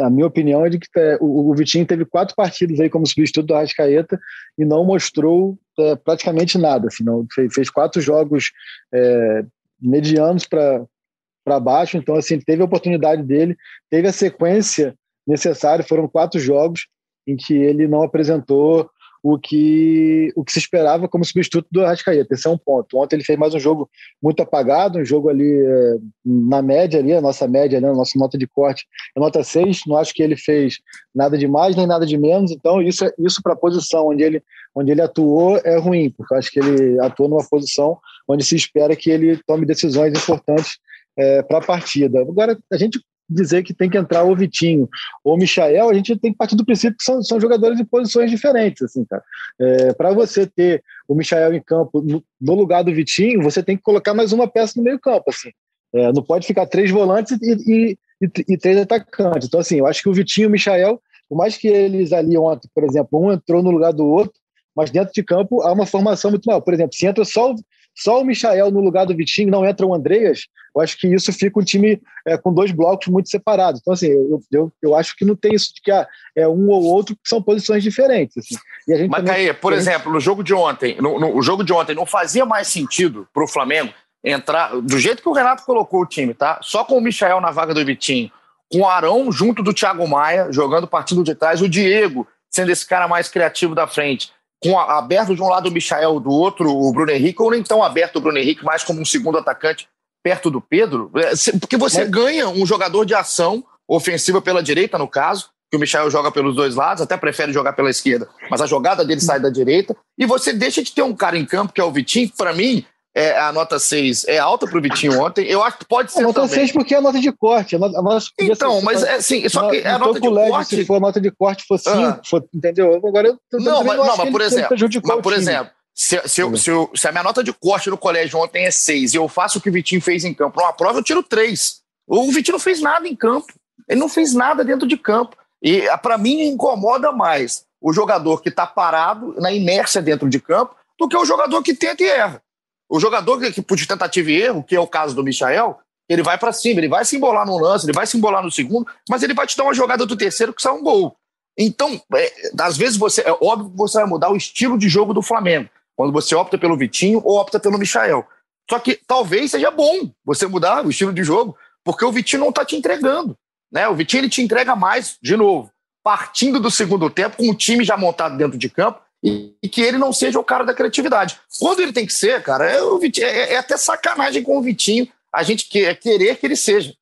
Speaker 4: A minha opinião é de que é, o, o, Vitinho teve quatro partidas aí como substituto do Arrascaeta e não mostrou é, praticamente nada. Assim, não, fez, fez quatro jogos é, medianos para baixo, então assim, teve a oportunidade dele, teve a sequência necessária, foram quatro jogos em que ele não apresentou o que, o que se esperava como substituto do Arrascaeta. Esse é um ponto. Ontem ele fez mais um jogo muito apagado, um jogo ali é, na média, ali, a nossa média, né, a nossa nota de corte é nota 6. Não acho que ele fez nada de mais nem nada de menos. Então, isso, é, isso para a posição onde ele, onde ele atuou é ruim, porque acho que ele atuou numa posição onde se espera que ele tome decisões importantes é, para a partida. Agora, a gente dizer que tem que entrar o Vitinho ou o Michael, a gente tem que partir do princípio que são, são jogadores em posições diferentes, assim, cara. É, para você ter o Michael em campo no, no, lugar do Vitinho, você tem que colocar mais uma peça no meio campo, assim. É, não pode ficar três volantes e, e, e, e, três atacantes. Então, assim, eu acho que o Vitinho e o Michael, por mais que eles ali ontem, por exemplo, um entrou no lugar do outro, mas dentro de campo há uma formação muito maior. Por exemplo, se entra só, só o Michael no lugar do Vitinho, não entra o Andreas, eu acho que isso fica um time é, com dois blocos muito separados. Então, assim, eu, eu, eu acho que não tem isso de que ah, é um ou outro que são posições diferentes. Assim.
Speaker 2: E a gente Mas, também, por exemplo, no jogo de ontem, no, no, o jogo de ontem não fazia mais sentido para o Flamengo entrar do jeito que o Renato colocou o time, tá? Só com o Michael na vaga do Vitinho, com o Arão junto do Thiago Maia, jogando partindo de trás, o Diego sendo esse cara mais criativo da frente com a, aberto de um lado o Michael, do outro o Bruno Henrique, ou nem tão aberto o Bruno Henrique, mais como um segundo atacante perto do Pedro, é, porque você Mas... ganha um jogador de ação ofensiva pela direita, no caso, que o Michael joga pelos dois lados, até prefere jogar pela esquerda, mas a jogada dele sai da direita, e você deixa de ter um cara em campo, que é o Vitinho, que para mim é, a nota 6 é alta para o Vitinho ontem. Eu acho que pode ser. A
Speaker 4: nota
Speaker 2: também.
Speaker 4: 6 porque é a nota de corte. A nota, a nota
Speaker 2: então, mas é assim, só que a nota de corte.
Speaker 4: Se for a nota de corte for 5, ah. entendeu? Agora eu
Speaker 2: tô Não, mas, não, mas por exemplo, mas, por exemplo se, se, eu, se, eu, se, a minha nota de corte no colégio ontem é 6 e eu faço o que o Vitinho fez em campo numa prova, eu tiro 3. O Vitinho não fez nada em campo. Ele não fez nada dentro de campo. E para mim incomoda mais o jogador que está parado na inércia dentro de campo do que o jogador que tenta e erra. O jogador que, que de tentativa e erro, que é o caso do Michael, ele vai para cima, ele vai se embolar no lance, ele vai se embolar no segundo, mas ele vai te dar uma jogada do terceiro que sai um gol. Então, é, às vezes você é óbvio que você vai mudar o estilo de jogo do Flamengo, quando você opta pelo Vitinho ou opta pelo Michael. Só que talvez seja bom você mudar o estilo de jogo, porque o Vitinho não está te entregando. Né? O Vitinho ele te entrega mais, de novo, partindo do segundo tempo, com o time já montado dentro de campo, e, que ele não seja o cara da criatividade. Quando ele tem que ser, cara, é, Vitinho, é, é até sacanagem com o Vitinho a gente quer, é querer que ele seja.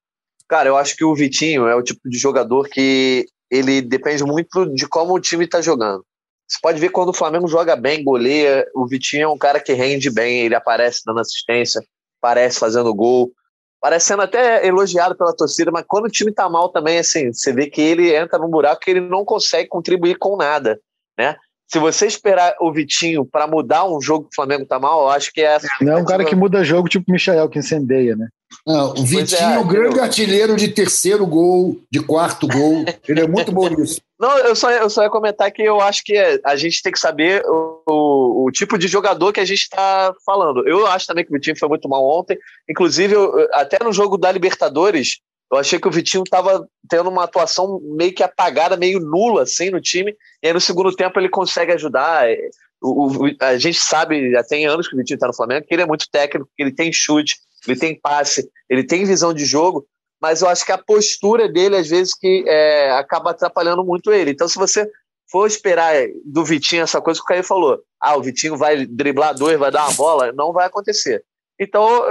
Speaker 3: Cara, eu acho que o Vitinho é o tipo de jogador que ele depende muito de como o time está jogando. Você pode ver quando o Flamengo joga bem, goleia, o Vitinho é um cara que rende bem, ele aparece dando assistência, aparece fazendo gol, parecendo até elogiado pela torcida, mas quando o time tá mal também, assim, você vê que ele entra num buraco que ele não consegue contribuir com nada, né? Se você esperar o Vitinho para mudar um jogo que o Flamengo tá mal, eu acho que é.
Speaker 4: Não é um cara que muda jogo tipo o Michael, que incendeia, né?
Speaker 5: Não, o Vitinho, é, o grande artilheiro de terceiro gol, de quarto gol. Ele é muito bom nisso. <laughs>
Speaker 3: Não, eu só, eu só ia comentar que eu acho que a gente tem que saber o, o, o tipo de jogador que a gente está falando. Eu acho também que o Vitinho foi muito mal ontem. Inclusive, eu, até no jogo da Libertadores, eu achei que o Vitinho estava tendo uma atuação meio que apagada, meio nula, assim, no time. E aí no segundo tempo ele consegue ajudar. É, o, o, a gente sabe, já tem anos que o Vitinho está no Flamengo, que ele é muito técnico, que ele tem chute, ele tem passe, ele tem visão de jogo, mas eu acho que a postura dele, às vezes, que é, acaba atrapalhando muito ele. Então, se você for esperar do Vitinho essa coisa que o Caio falou, ah, o Vitinho vai driblar dois, vai dar uma bola, não vai acontecer. Então,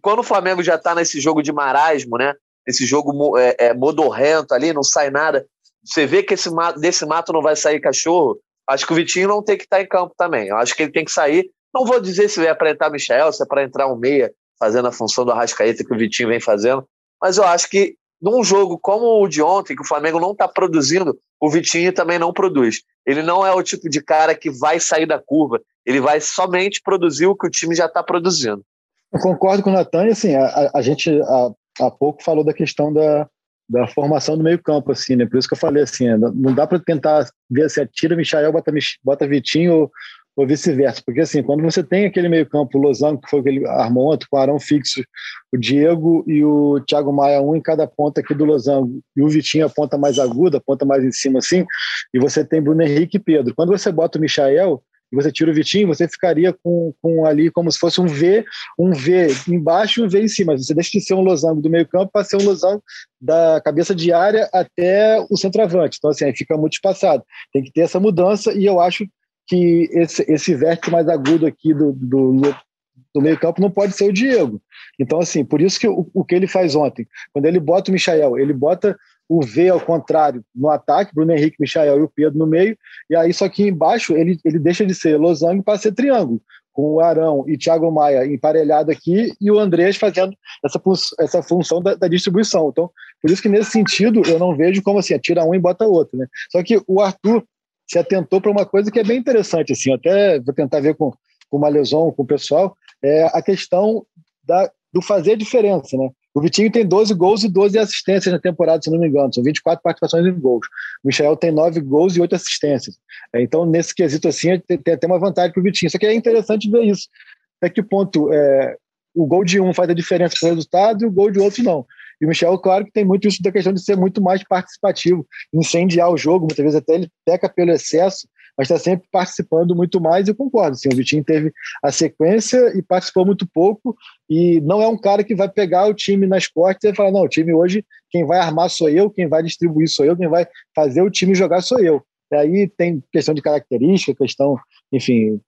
Speaker 3: quando o Flamengo já está nesse jogo de marasmo, né? Esse jogo é, é, modorrento ali, não sai nada. Você vê que esse desse mato não vai sair cachorro. Acho que o Vitinho não tem que estar tá em campo também. Eu acho que ele tem que sair. Não vou dizer se é para entrar Michel, se é para entrar um meia, fazendo a função do Arrascaeta que o Vitinho vem fazendo. Mas eu acho que num jogo como o de ontem, que o Flamengo não está produzindo, o Vitinho também não produz. Ele não é o tipo de cara que vai sair da curva. Ele vai somente produzir o que o time já está produzindo.
Speaker 4: Eu concordo com o Natan, assim, a, a gente há, há pouco falou da questão da, da formação do meio campo, assim, né? Por isso que eu falei assim, não dá para tentar ver se atira Michael, bota, bota Vitinho ou, ou vice-versa, porque assim, quando você tem aquele meio campo, o Losango, que foi o que com o Arão fixo, o Diego e o Thiago Maia, um em cada ponta aqui do Losango, e o Vitinho a ponta mais aguda, a ponta mais em cima assim, e você tem Bruno Henrique e Pedro. Quando você bota o Michael, e você tira o Vitinho, você ficaria com, com ali como se fosse um V, um V embaixo e um V em cima. Você deixa de ser um losango do meio campo para ser um losango da cabeça de área até o centroavante. Então, assim, aí fica muito espaçado. Tem que ter essa mudança e eu acho que esse, esse vértice mais agudo aqui do, do, do meio campo não pode ser o Diego. Então, assim, por isso que o, o que ele faz ontem, quando ele bota o Michael, ele bota o V ao contrário no ataque, Bruno Henrique, Michael e o Pedro no meio, e aí só que embaixo ele, ele deixa de ser losango para ser triângulo, com o Arão e Thiago Maia emparelhado aqui e o Andrés fazendo essa, essa função da, da, distribuição. Então, por isso que nesse sentido eu não vejo como assim, tira um e bota outro. Né? Só que o Arthur se atentou para uma coisa que é bem interessante, assim, até vou tentar ver com, com o Malezon, com o pessoal, é a questão da, do fazer diferença, né? O Vitinho tem 12 gols e 12 assistências na temporada, se não me engano. São 24 participações em gols. O Michel tem 9 gols e 8 assistências. É, então, nesse quesito, assim, tem até uma vantagem para o Vitinho. Só que é interessante ver isso. Até que ponto é, o gol de um faz a diferença para o resultado e o gol de outro não. E o Michel, claro que tem muito isso da questão de ser muito mais participativo, incendiar o jogo, muitas vezes até ele peca pelo excesso, mas está sempre participando muito mais, eu concordo. Assim, o Vitinho teve a sequência e participou muito pouco, e não é um cara que vai pegar o time nas costas e falar: não, o time hoje, quem vai armar sou eu, quem vai distribuir sou eu, quem vai fazer o time jogar sou eu. E aí tem questão de característica, questão, enfim,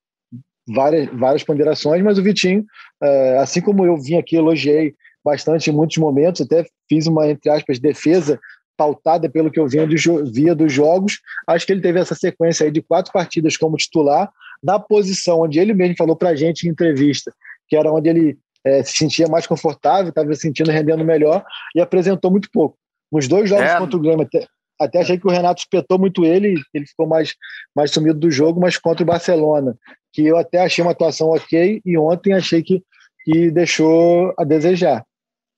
Speaker 4: várias, várias ponderações, mas o Vitinho, é, assim como eu vim aqui, elogiei bastante em muitos momentos, até fiz uma, entre aspas, defesa pautada pelo que eu via, via dos jogos. Acho que ele teve essa sequência aí de quatro partidas como titular, na posição onde ele mesmo falou para a gente em entrevista, que era onde ele é, se sentia mais confortável, estava se sentindo rendendo melhor e apresentou muito pouco. Nos dois jogos é. contra o Grêmio, até, até achei que o Renato espetou muito ele, ele ficou mais, mais sumido do jogo, mas contra o Barcelona, que eu até achei uma atuação ok e ontem achei que, que deixou a desejar.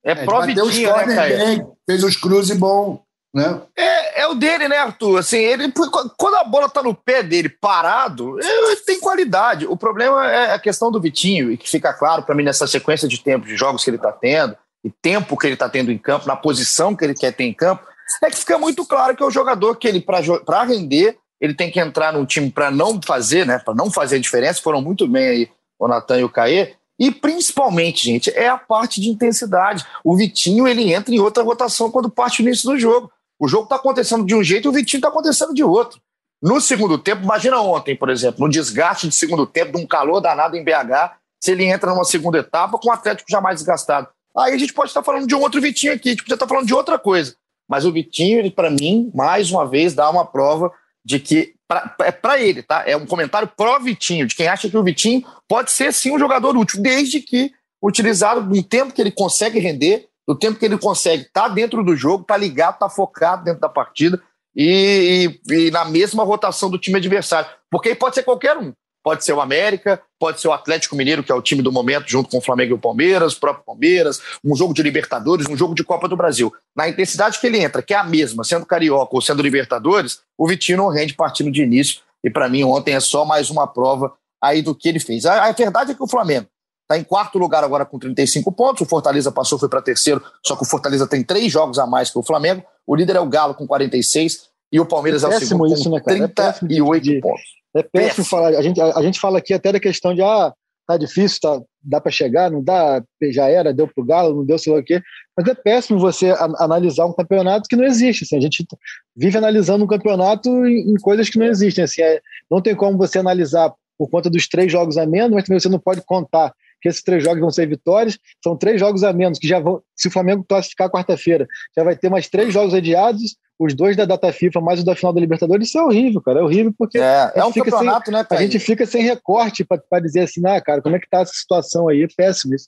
Speaker 5: É, é provitinho, né, Caio? Fez os cruze bom. Né?
Speaker 2: É, é o dele, né, Arthur? Assim, ele, quando a bola tá no pé dele parado, ele tem qualidade. O problema é a questão do Vitinho, e que fica claro para mim nessa sequência de tempo de jogos que ele tá tendo, e tempo que ele tá tendo em campo, na posição que ele quer ter em campo, é que fica muito claro que é o jogador que ele, para render, ele tem que entrar num time para não fazer, né? Para não fazer diferença. Foram muito bem aí o Natan e o Caê. E principalmente, gente, é a parte de intensidade. O Vitinho ele entra em outra rotação quando parte o início do jogo. O jogo está acontecendo de um jeito e o Vitinho está acontecendo de outro. No segundo tempo, imagina ontem, por exemplo, no desgaste de segundo tempo, de um calor danado em BH, se ele entra numa segunda etapa com o Atlético já mais desgastado. Aí a gente pode estar falando de um outro Vitinho aqui, a gente podia estar falando de outra coisa. Mas o Vitinho, ele, para mim, mais uma vez, dá uma prova de que. Pra, é para ele, tá? É um comentário pró-Vitinho, de quem acha que o Vitinho pode ser sim um jogador útil, desde que utilizado no tempo que ele consegue render do tempo que ele consegue estar tá dentro do jogo, tá ligado, tá focado dentro da partida e, e, e, na mesma rotação do time adversário. Porque aí pode ser qualquer um. Pode ser o América, pode ser o Atlético Mineiro, que é o time do momento, junto com o Flamengo e o Palmeiras, o próprio Palmeiras, um jogo de Libertadores, um jogo de Copa do Brasil. Na intensidade que ele entra, que é a mesma, sendo Carioca ou sendo Libertadores, o Vitinho não rende partindo de início. E para mim, ontem é só mais uma prova aí do que ele fez. A, a verdade é que o Flamengo Está em quarto lugar agora com 35 pontos. O Fortaleza passou, foi para terceiro, só que o Fortaleza tem três jogos a mais que o Flamengo. O líder é o Galo com 46 e o Palmeiras é, é o segundo isso, com né, 38 é pontos.
Speaker 4: É péssimo, péssimo, falar. A gente, a, a, gente fala aqui até da questão de ah, tá difícil, tá, dá para chegar, não dá, já era, deu pro Galo, não deu, sei lá o quê. Mas é péssimo você a, analisar um campeonato que não existe. Assim, a gente vive analisando um campeonato em, em coisas que não existem. Assim, é, não tem como você analisar por conta dos três jogos a menos, mas também você não pode contar que esses três jogos vão ser vitórias, são três jogos a menos, que já vão, se o Flamengo classificar quarta-feira, já vai ter mais três jogos adiados, os dois da data FIFA, mais o da final da Libertadores, isso é horrível, cara, é horrível porque
Speaker 2: é, é um campeonato,
Speaker 4: sem,
Speaker 2: né,
Speaker 4: cara? A gente fica sem recorte para dizer assim, ah, cara, como é que tá essa situação aí, é péssimo isso.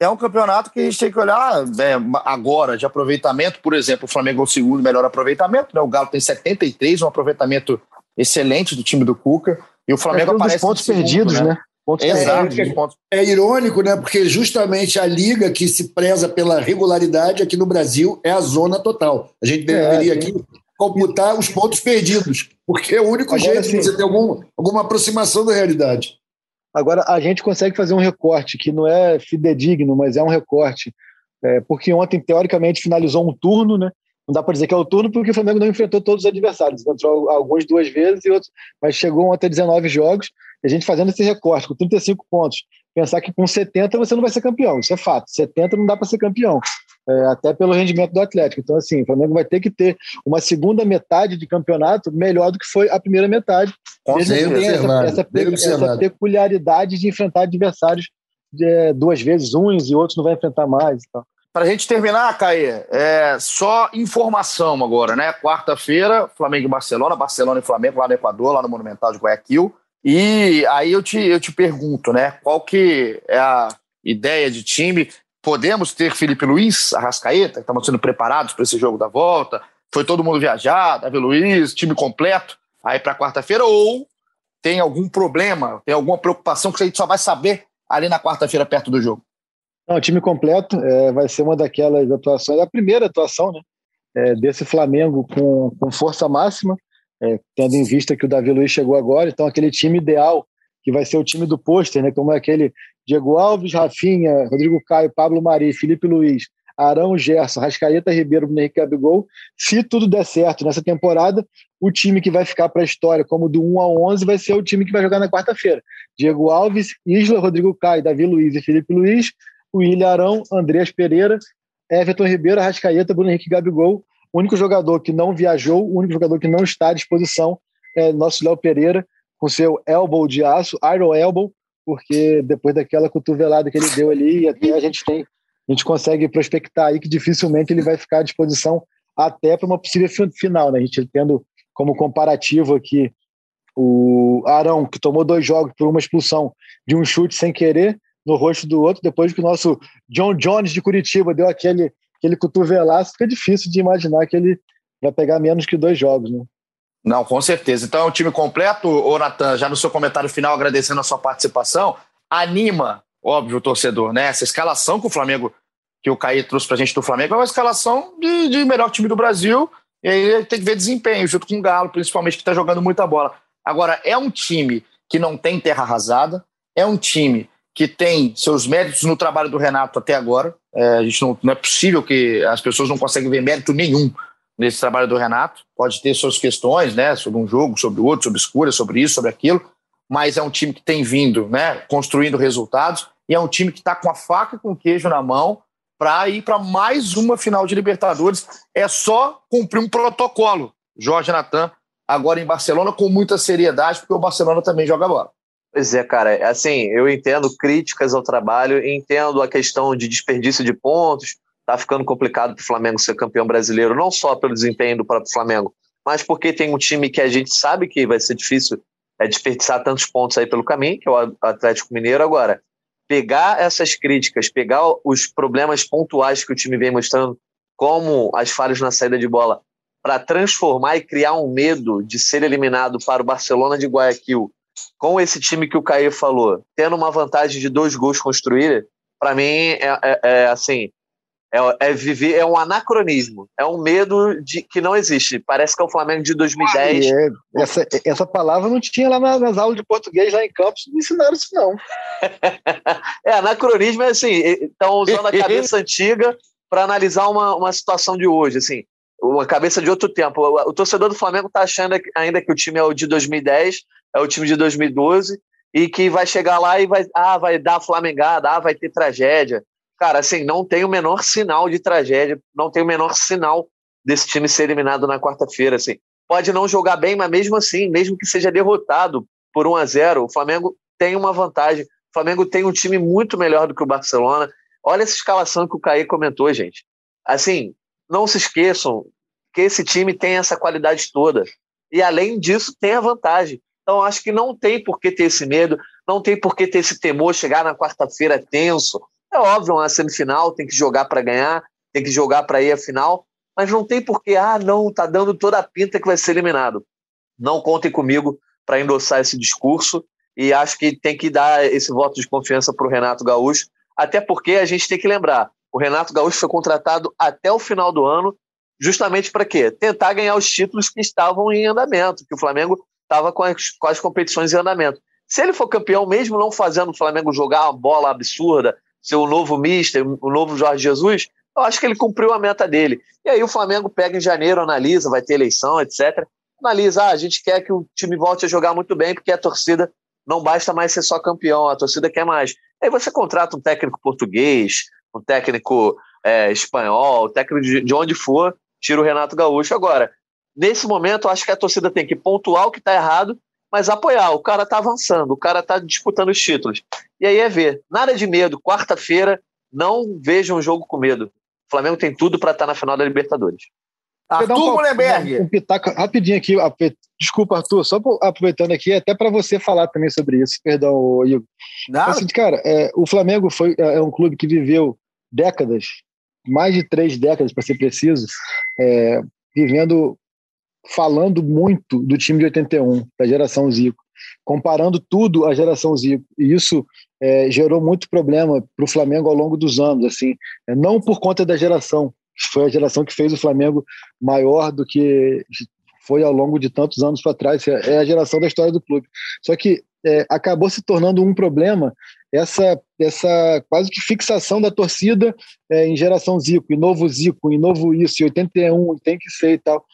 Speaker 2: É um campeonato que a gente tem que olhar é, agora de aproveitamento, por exemplo, o Flamengo é o segundo melhor aproveitamento, né? O Galo tem 73, um aproveitamento excelente do time do Cuca. E o Flamengo é um aparece.
Speaker 4: pontos segundo, perdidos, né? né?
Speaker 2: Pontos Exato. É, pontos...
Speaker 5: é irônico, né? Porque justamente a liga que se preza pela regularidade aqui no Brasil é a zona total. A gente deveria é, aqui computar os pontos perdidos, porque é o único Agora, jeito sim. de você ter algum, alguma aproximação da realidade.
Speaker 4: Agora, a gente consegue fazer um recorte que não é fidedigno, mas é um recorte. É, porque ontem, teoricamente, finalizou um turno, né? Não dá para dizer que é o turno, porque o Flamengo não enfrentou todos os adversários. Entrou alguns duas vezes e outros, mas chegou até 19 jogos. E a gente fazendo esse recorte com 35 pontos, pensar que com 70 você não vai ser campeão. Isso é fato. 70 não dá para ser campeão. É, até pelo rendimento do Atlético. Então, assim, o Flamengo vai ter que ter uma segunda metade de campeonato melhor do que foi a primeira metade.
Speaker 5: Com certeza, tem
Speaker 4: essa, essa, essa, peculiaridade de enfrentar adversários de, é, duas vezes uns e outros não vai enfrentar mais. Então.
Speaker 2: Para a gente terminar, Caê, é só informação agora, né? Quarta-feira, Flamengo e Barcelona, Barcelona e Flamengo lá no Equador, lá no Monumental de Guayaquil. E aí eu te, eu te pergunto, né? Qual que é a ideia de time? Podemos ter Felipe Luiz, Arrascaeta, que estamos sendo preparados para esse jogo da volta? Foi todo mundo viajar, Davi Luiz, time completo, aí para quarta-feira? Ou tem algum problema, tem alguma preocupação que a gente só vai saber ali na quarta-feira perto do jogo?
Speaker 4: Não, time completo é, vai ser uma daquelas atuações, a primeira atuação né, é, desse Flamengo com, com força máxima, é, tendo em vista que o Davi Luiz chegou agora, então aquele time ideal, que vai ser o time do pôster, né, como é aquele Diego Alves, Rafinha, Rodrigo Caio, Pablo Mari, Felipe Luiz, Arão, Gerson, Rascaeta, Ribeiro, Henrique Gabigol. Se tudo der certo nessa temporada, o time que vai ficar para a história como do 1 a 11 vai ser o time que vai jogar na quarta-feira. Diego Alves, Isla, Rodrigo Caio, Davi Luiz e Felipe Luiz, William Arão, Andreas Pereira, Everton Ribeiro, Rascaeta, Bruno Henrique Gabigol. O único jogador que não viajou, o único jogador que não está à disposição é nosso Léo Pereira, com seu elbow de aço, Iron Elbow, porque depois daquela cotovelada que ele deu ali, até a gente tem, a gente consegue prospectar aí que dificilmente ele vai ficar à disposição até para uma possível final, né? A gente tendo como comparativo aqui o Arão, que tomou dois jogos por uma expulsão de um chute sem querer, no rosto do outro, depois que o nosso John Jones de Curitiba deu aquele, aquele cotovelaço, fica difícil de imaginar que ele vai pegar menos que dois jogos, né?
Speaker 2: Não, com certeza. Então é um time completo, ô Natan, já no seu comentário final, agradecendo a sua participação, anima, óbvio, o torcedor, né? Essa escalação que o Flamengo, que o Caí trouxe pra gente do Flamengo, é uma escalação de, de melhor time do Brasil, e aí tem que ver desempenho, junto com o Galo, principalmente, que está jogando muita bola. Agora, é um time que não tem terra arrasada, é um time que tem seus méritos no trabalho do Renato até agora. É, a gente não, não é possível que as pessoas não conseguem ver mérito nenhum nesse trabalho do Renato. Pode ter suas questões, né, sobre um jogo, sobre outro, sobre escura, sobre isso, sobre aquilo, mas é um time que tem vindo, né, construindo resultados e é um time que está com a faca com o queijo na mão para ir para mais uma final de Libertadores. É só cumprir um protocolo. Jorge Natan agora em Barcelona com muita seriedade, porque o Barcelona também joga bola.
Speaker 3: Pois é, cara. Assim, eu entendo críticas ao trabalho, entendo a questão de desperdício de pontos. Tá ficando complicado para o Flamengo ser campeão brasileiro, não só pelo desempenho do próprio Flamengo, mas porque tem um time que a gente sabe que vai ser difícil é, desperdiçar tantos pontos aí pelo caminho, que é o Atlético Mineiro. Agora, pegar essas críticas, pegar os problemas pontuais que o time vem mostrando, como as falhas na saída de bola, para transformar e criar um medo de ser eliminado para o Barcelona de Guayaquil com esse time que o Caio falou, tendo uma vantagem de dois gols construídos, para mim é, é, é assim. É, é, viver, é um anacronismo, é um medo de que não existe. Parece que é o Flamengo de 2010. Ah,
Speaker 4: é, essa, essa palavra não tinha lá nas, nas aulas de português lá em Campos, não ensinaram isso, não. <laughs>
Speaker 3: é, anacronismo é assim, estão usando a <laughs> cabeça antiga para analisar uma, uma situação de hoje. Assim, uma cabeça de outro tempo. O, o torcedor do Flamengo está achando ainda que o time é o de 2010, é o time de 2012, e que vai chegar lá e vai, ah, vai dar flamengada, ah, vai ter tragédia. Cara, assim, não tem o menor sinal de tragédia, não tem o menor sinal desse time ser eliminado na quarta-feira, assim. Pode não jogar bem, mas mesmo assim, mesmo que seja derrotado por 1 a 0, o Flamengo tem uma vantagem. O Flamengo tem um time muito melhor do que o Barcelona. Olha essa escalação que o Caí comentou, gente. Assim, não se esqueçam que esse time tem essa qualidade toda. E além disso, tem a vantagem. Então, acho que não tem por que ter esse medo, não tem por que ter esse temor, chegar na quarta-feira tenso. É óbvio, uma semifinal tem que jogar para ganhar, tem que jogar para ir à final, mas não tem por que, ah, não, tá dando toda a pinta que vai ser eliminado. Não contem comigo para endossar esse discurso e acho que tem que dar esse voto de confiança para o Renato Gaúcho, até porque a gente tem que lembrar, o Renato Gaúcho foi contratado até o final do ano, justamente para quê? Tentar ganhar os títulos que estavam em andamento, que o Flamengo estava com, com as, competições em andamento. Se ele for campeão, mesmo não fazendo o Flamengo jogar uma bola absurda, ser o novo mister, o novo Jorge Jesus, eu acho que ele cumpriu a meta dele. E aí o Flamengo pega em janeiro, analisa, vai ter eleição, etc. Analisa, ah, a gente quer que o time volte a jogar muito bem, porque a torcida não basta mais ser só campeão, a torcida quer mais. Aí você contrata um técnico português, um técnico é, espanhol, técnico de, de, onde for, tira o Renato Gaúcho. Agora, nesse momento, eu acho que a torcida tem que pontuar o que está errado, mas apoiar. O cara está avançando, o cara está disputando os títulos. E aí é ver. Nada de medo. Quarta-feira, não veja um jogo com medo. O Flamengo tem tudo para estar tá na final da Libertadores.
Speaker 2: Arthur um, Mullenberg.
Speaker 4: Um, um pitaco rapidinho aqui. Desculpa, Arthur, só aproveitando aqui, até para você falar também sobre isso. Perdão, Igor. Assim, cara, é, o Flamengo foi, é, é um clube que viveu décadas, mais de três décadas, para ser preciso, é, vivendo, falando muito do time de 81, da geração Zico, comparando tudo à geração Zico. E isso é, gerou muito problema para o Flamengo ao longo dos anos, assim, é, não por conta da geração, foi a geração que fez o Flamengo maior do que foi ao longo de tantos anos para trás. É a geração da história do clube. Só que é, acabou se tornando um problema essa, essa quase que fixação da torcida é, em geração Zico, em novo Zico, em novo isso, em 81, tem que ser e tal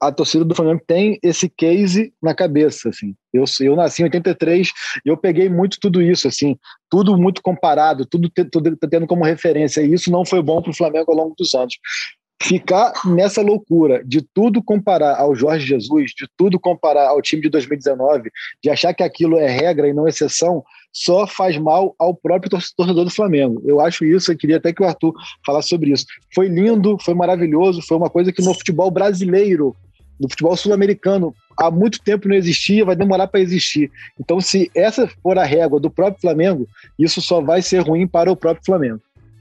Speaker 4: a torcida do Flamengo tem esse case na cabeça, assim. Eu, eu nasci em 83 e eu peguei muito tudo isso, assim, tudo muito comparado, tudo, tudo tendo como referência. E isso não foi bom para o Flamengo ao longo dos anos. Ficar nessa loucura de tudo comparar ao Jorge Jesus, de tudo comparar ao time de 2019, de achar que aquilo é regra e não exceção, só faz mal ao próprio torcedor do Flamengo. Eu acho isso, eu queria até que o Arthur falasse sobre isso. Foi lindo, foi maravilhoso, foi uma coisa que no futebol brasileiro no futebol sul-americano há muito tempo não existia, vai demorar para existir. Então, se essa for a régua do próprio Flamengo, isso só vai ser ruim para o próprio Flamengo.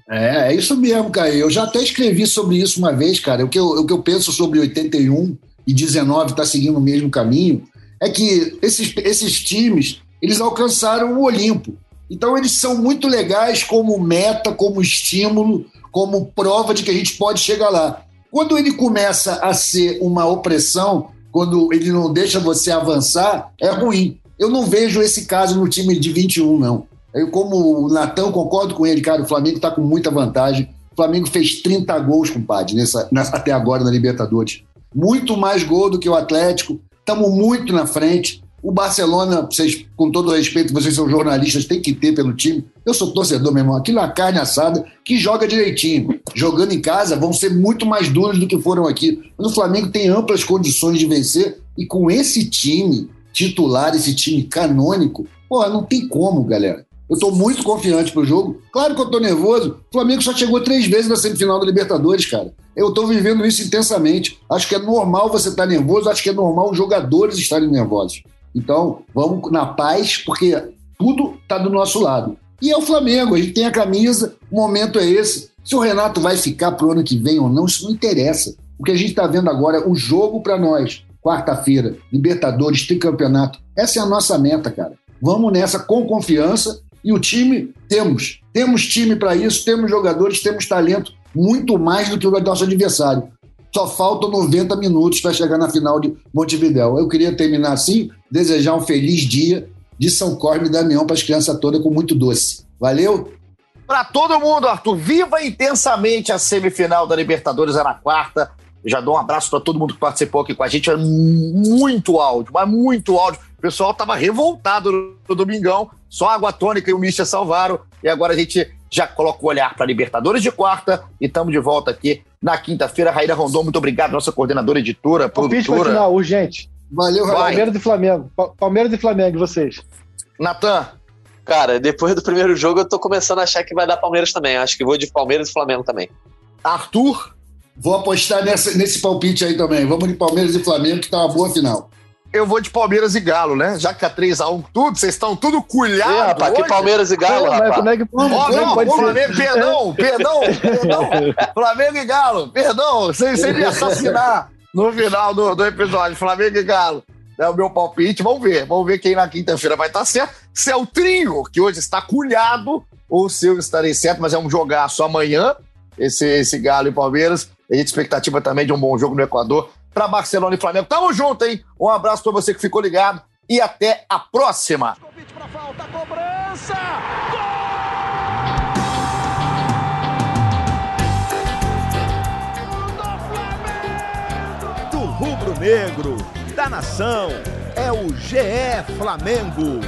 Speaker 5: É, é isso mesmo, cara. Eu já até escrevi sobre isso uma vez, cara. O que eu, o que eu penso sobre 81 e 19 está seguindo o mesmo caminho é que esses, esses times eles alcançaram o Olimpo. Então, eles são muito legais como meta, como estímulo, como prova de que a gente pode chegar lá. Quando ele começa a ser uma opressão, quando ele não deixa você avançar, é ruim. Eu não vejo esse caso no time de 21, não. Eu, como o Natão, concordo com ele, cara. O Flamengo está com muita vantagem. O Flamengo fez 30 gols, compadre, nessa, nessa, até agora na Libertadores. Muito mais gol do que o Atlético. Estamos muito na frente. O Barcelona, vocês, com todo respeito, vocês são jornalistas, tem que ter pelo time. Eu sou torcedor, meu irmão. Aquilo é uma carne assada que joga direitinho. Jogando em casa, vão ser muito mais duros do que foram aqui. Mas o Flamengo tem amplas condições de vencer. E com esse time titular, esse time canônico, porra, não tem como, galera. Eu estou muito confiante pro jogo. Claro que eu estou nervoso. O Flamengo só chegou três vezes na semifinal da Libertadores, cara. Eu estou vivendo isso intensamente. Acho que é normal você estar tá nervoso, acho que é normal os jogadores estarem nervosos. Então, vamos na paz, porque tudo está do nosso lado. E é o Flamengo, a gente tem a camisa, o momento é esse. Se o Renato vai ficar para o ano que vem ou não, isso não interessa. O que a gente está vendo agora é o jogo para nós. Quarta-feira, Libertadores, tricampeonato. Essa é a nossa meta, cara. Vamos nessa com confiança e o time temos. Temos time para isso, temos jogadores, temos talento, muito mais do que o nosso adversário. Só faltam 90 minutos para chegar na final de Montevidéu. Eu queria terminar assim, desejar um feliz dia de São Cosme e Damião para as crianças todas com muito doce. Valeu?
Speaker 2: Para todo mundo, Arthur, viva intensamente a semifinal da Libertadores é na quarta. Eu já dou um abraço para todo mundo que participou aqui com a gente. É muito áudio, mas muito áudio. O pessoal estava revoltado no, domingão. Só Água Tônica e o Misha salvaram. E agora a gente já coloca o olhar para Libertadores de quarta e estamos de volta aqui na quinta-feira. Raíra Rondon, muito obrigado, nossa coordenadora, editora,
Speaker 4: Palpite
Speaker 2: produtora.
Speaker 4: final, urgente. Valeu, Vai. Palmeiras e Flamengo. Palmeiras e Flamengo, vocês.
Speaker 2: Natan.
Speaker 3: Cara, depois do primeiro jogo eu tô começando a achar que vai dar Palmeiras também. Acho que vou de Palmeiras e Flamengo também.
Speaker 2: Arthur?
Speaker 5: Vou apostar nessa, nesse palpite aí também. Vamos de Palmeiras e Flamengo, que tá uma boa final.
Speaker 2: Eu vou de Palmeiras e Galo, né? Já que tá 3x1 tudo, vocês estão tudo culhado.
Speaker 3: Ih, rapaz, que. Palmeiras e Galo,
Speaker 4: mas
Speaker 3: rapaz.
Speaker 4: como é que
Speaker 2: Ó, não,
Speaker 4: pode ser?
Speaker 2: Flamengo, perdão, <laughs> perdão, perdão. Flamengo e Galo, perdão, sem, sem me assassinar no final do, do episódio. Flamengo e Galo. É o meu palpite. Vamos ver, vamos ver quem na quinta-feira vai estar certo. Se é o trio, que hoje está culhado, ou se eu estarei certo, mas é um jogaço amanhã, esse, esse Galo e Palmeiras. A gente expectativa também de um bom jogo no Equador para Barcelona e Flamengo. Tamo junto, hein? Um abraço para você que ficou ligado e até a próxima.
Speaker 7: Convite para! Do rubro-negro, da nação, é o GE Flamengo.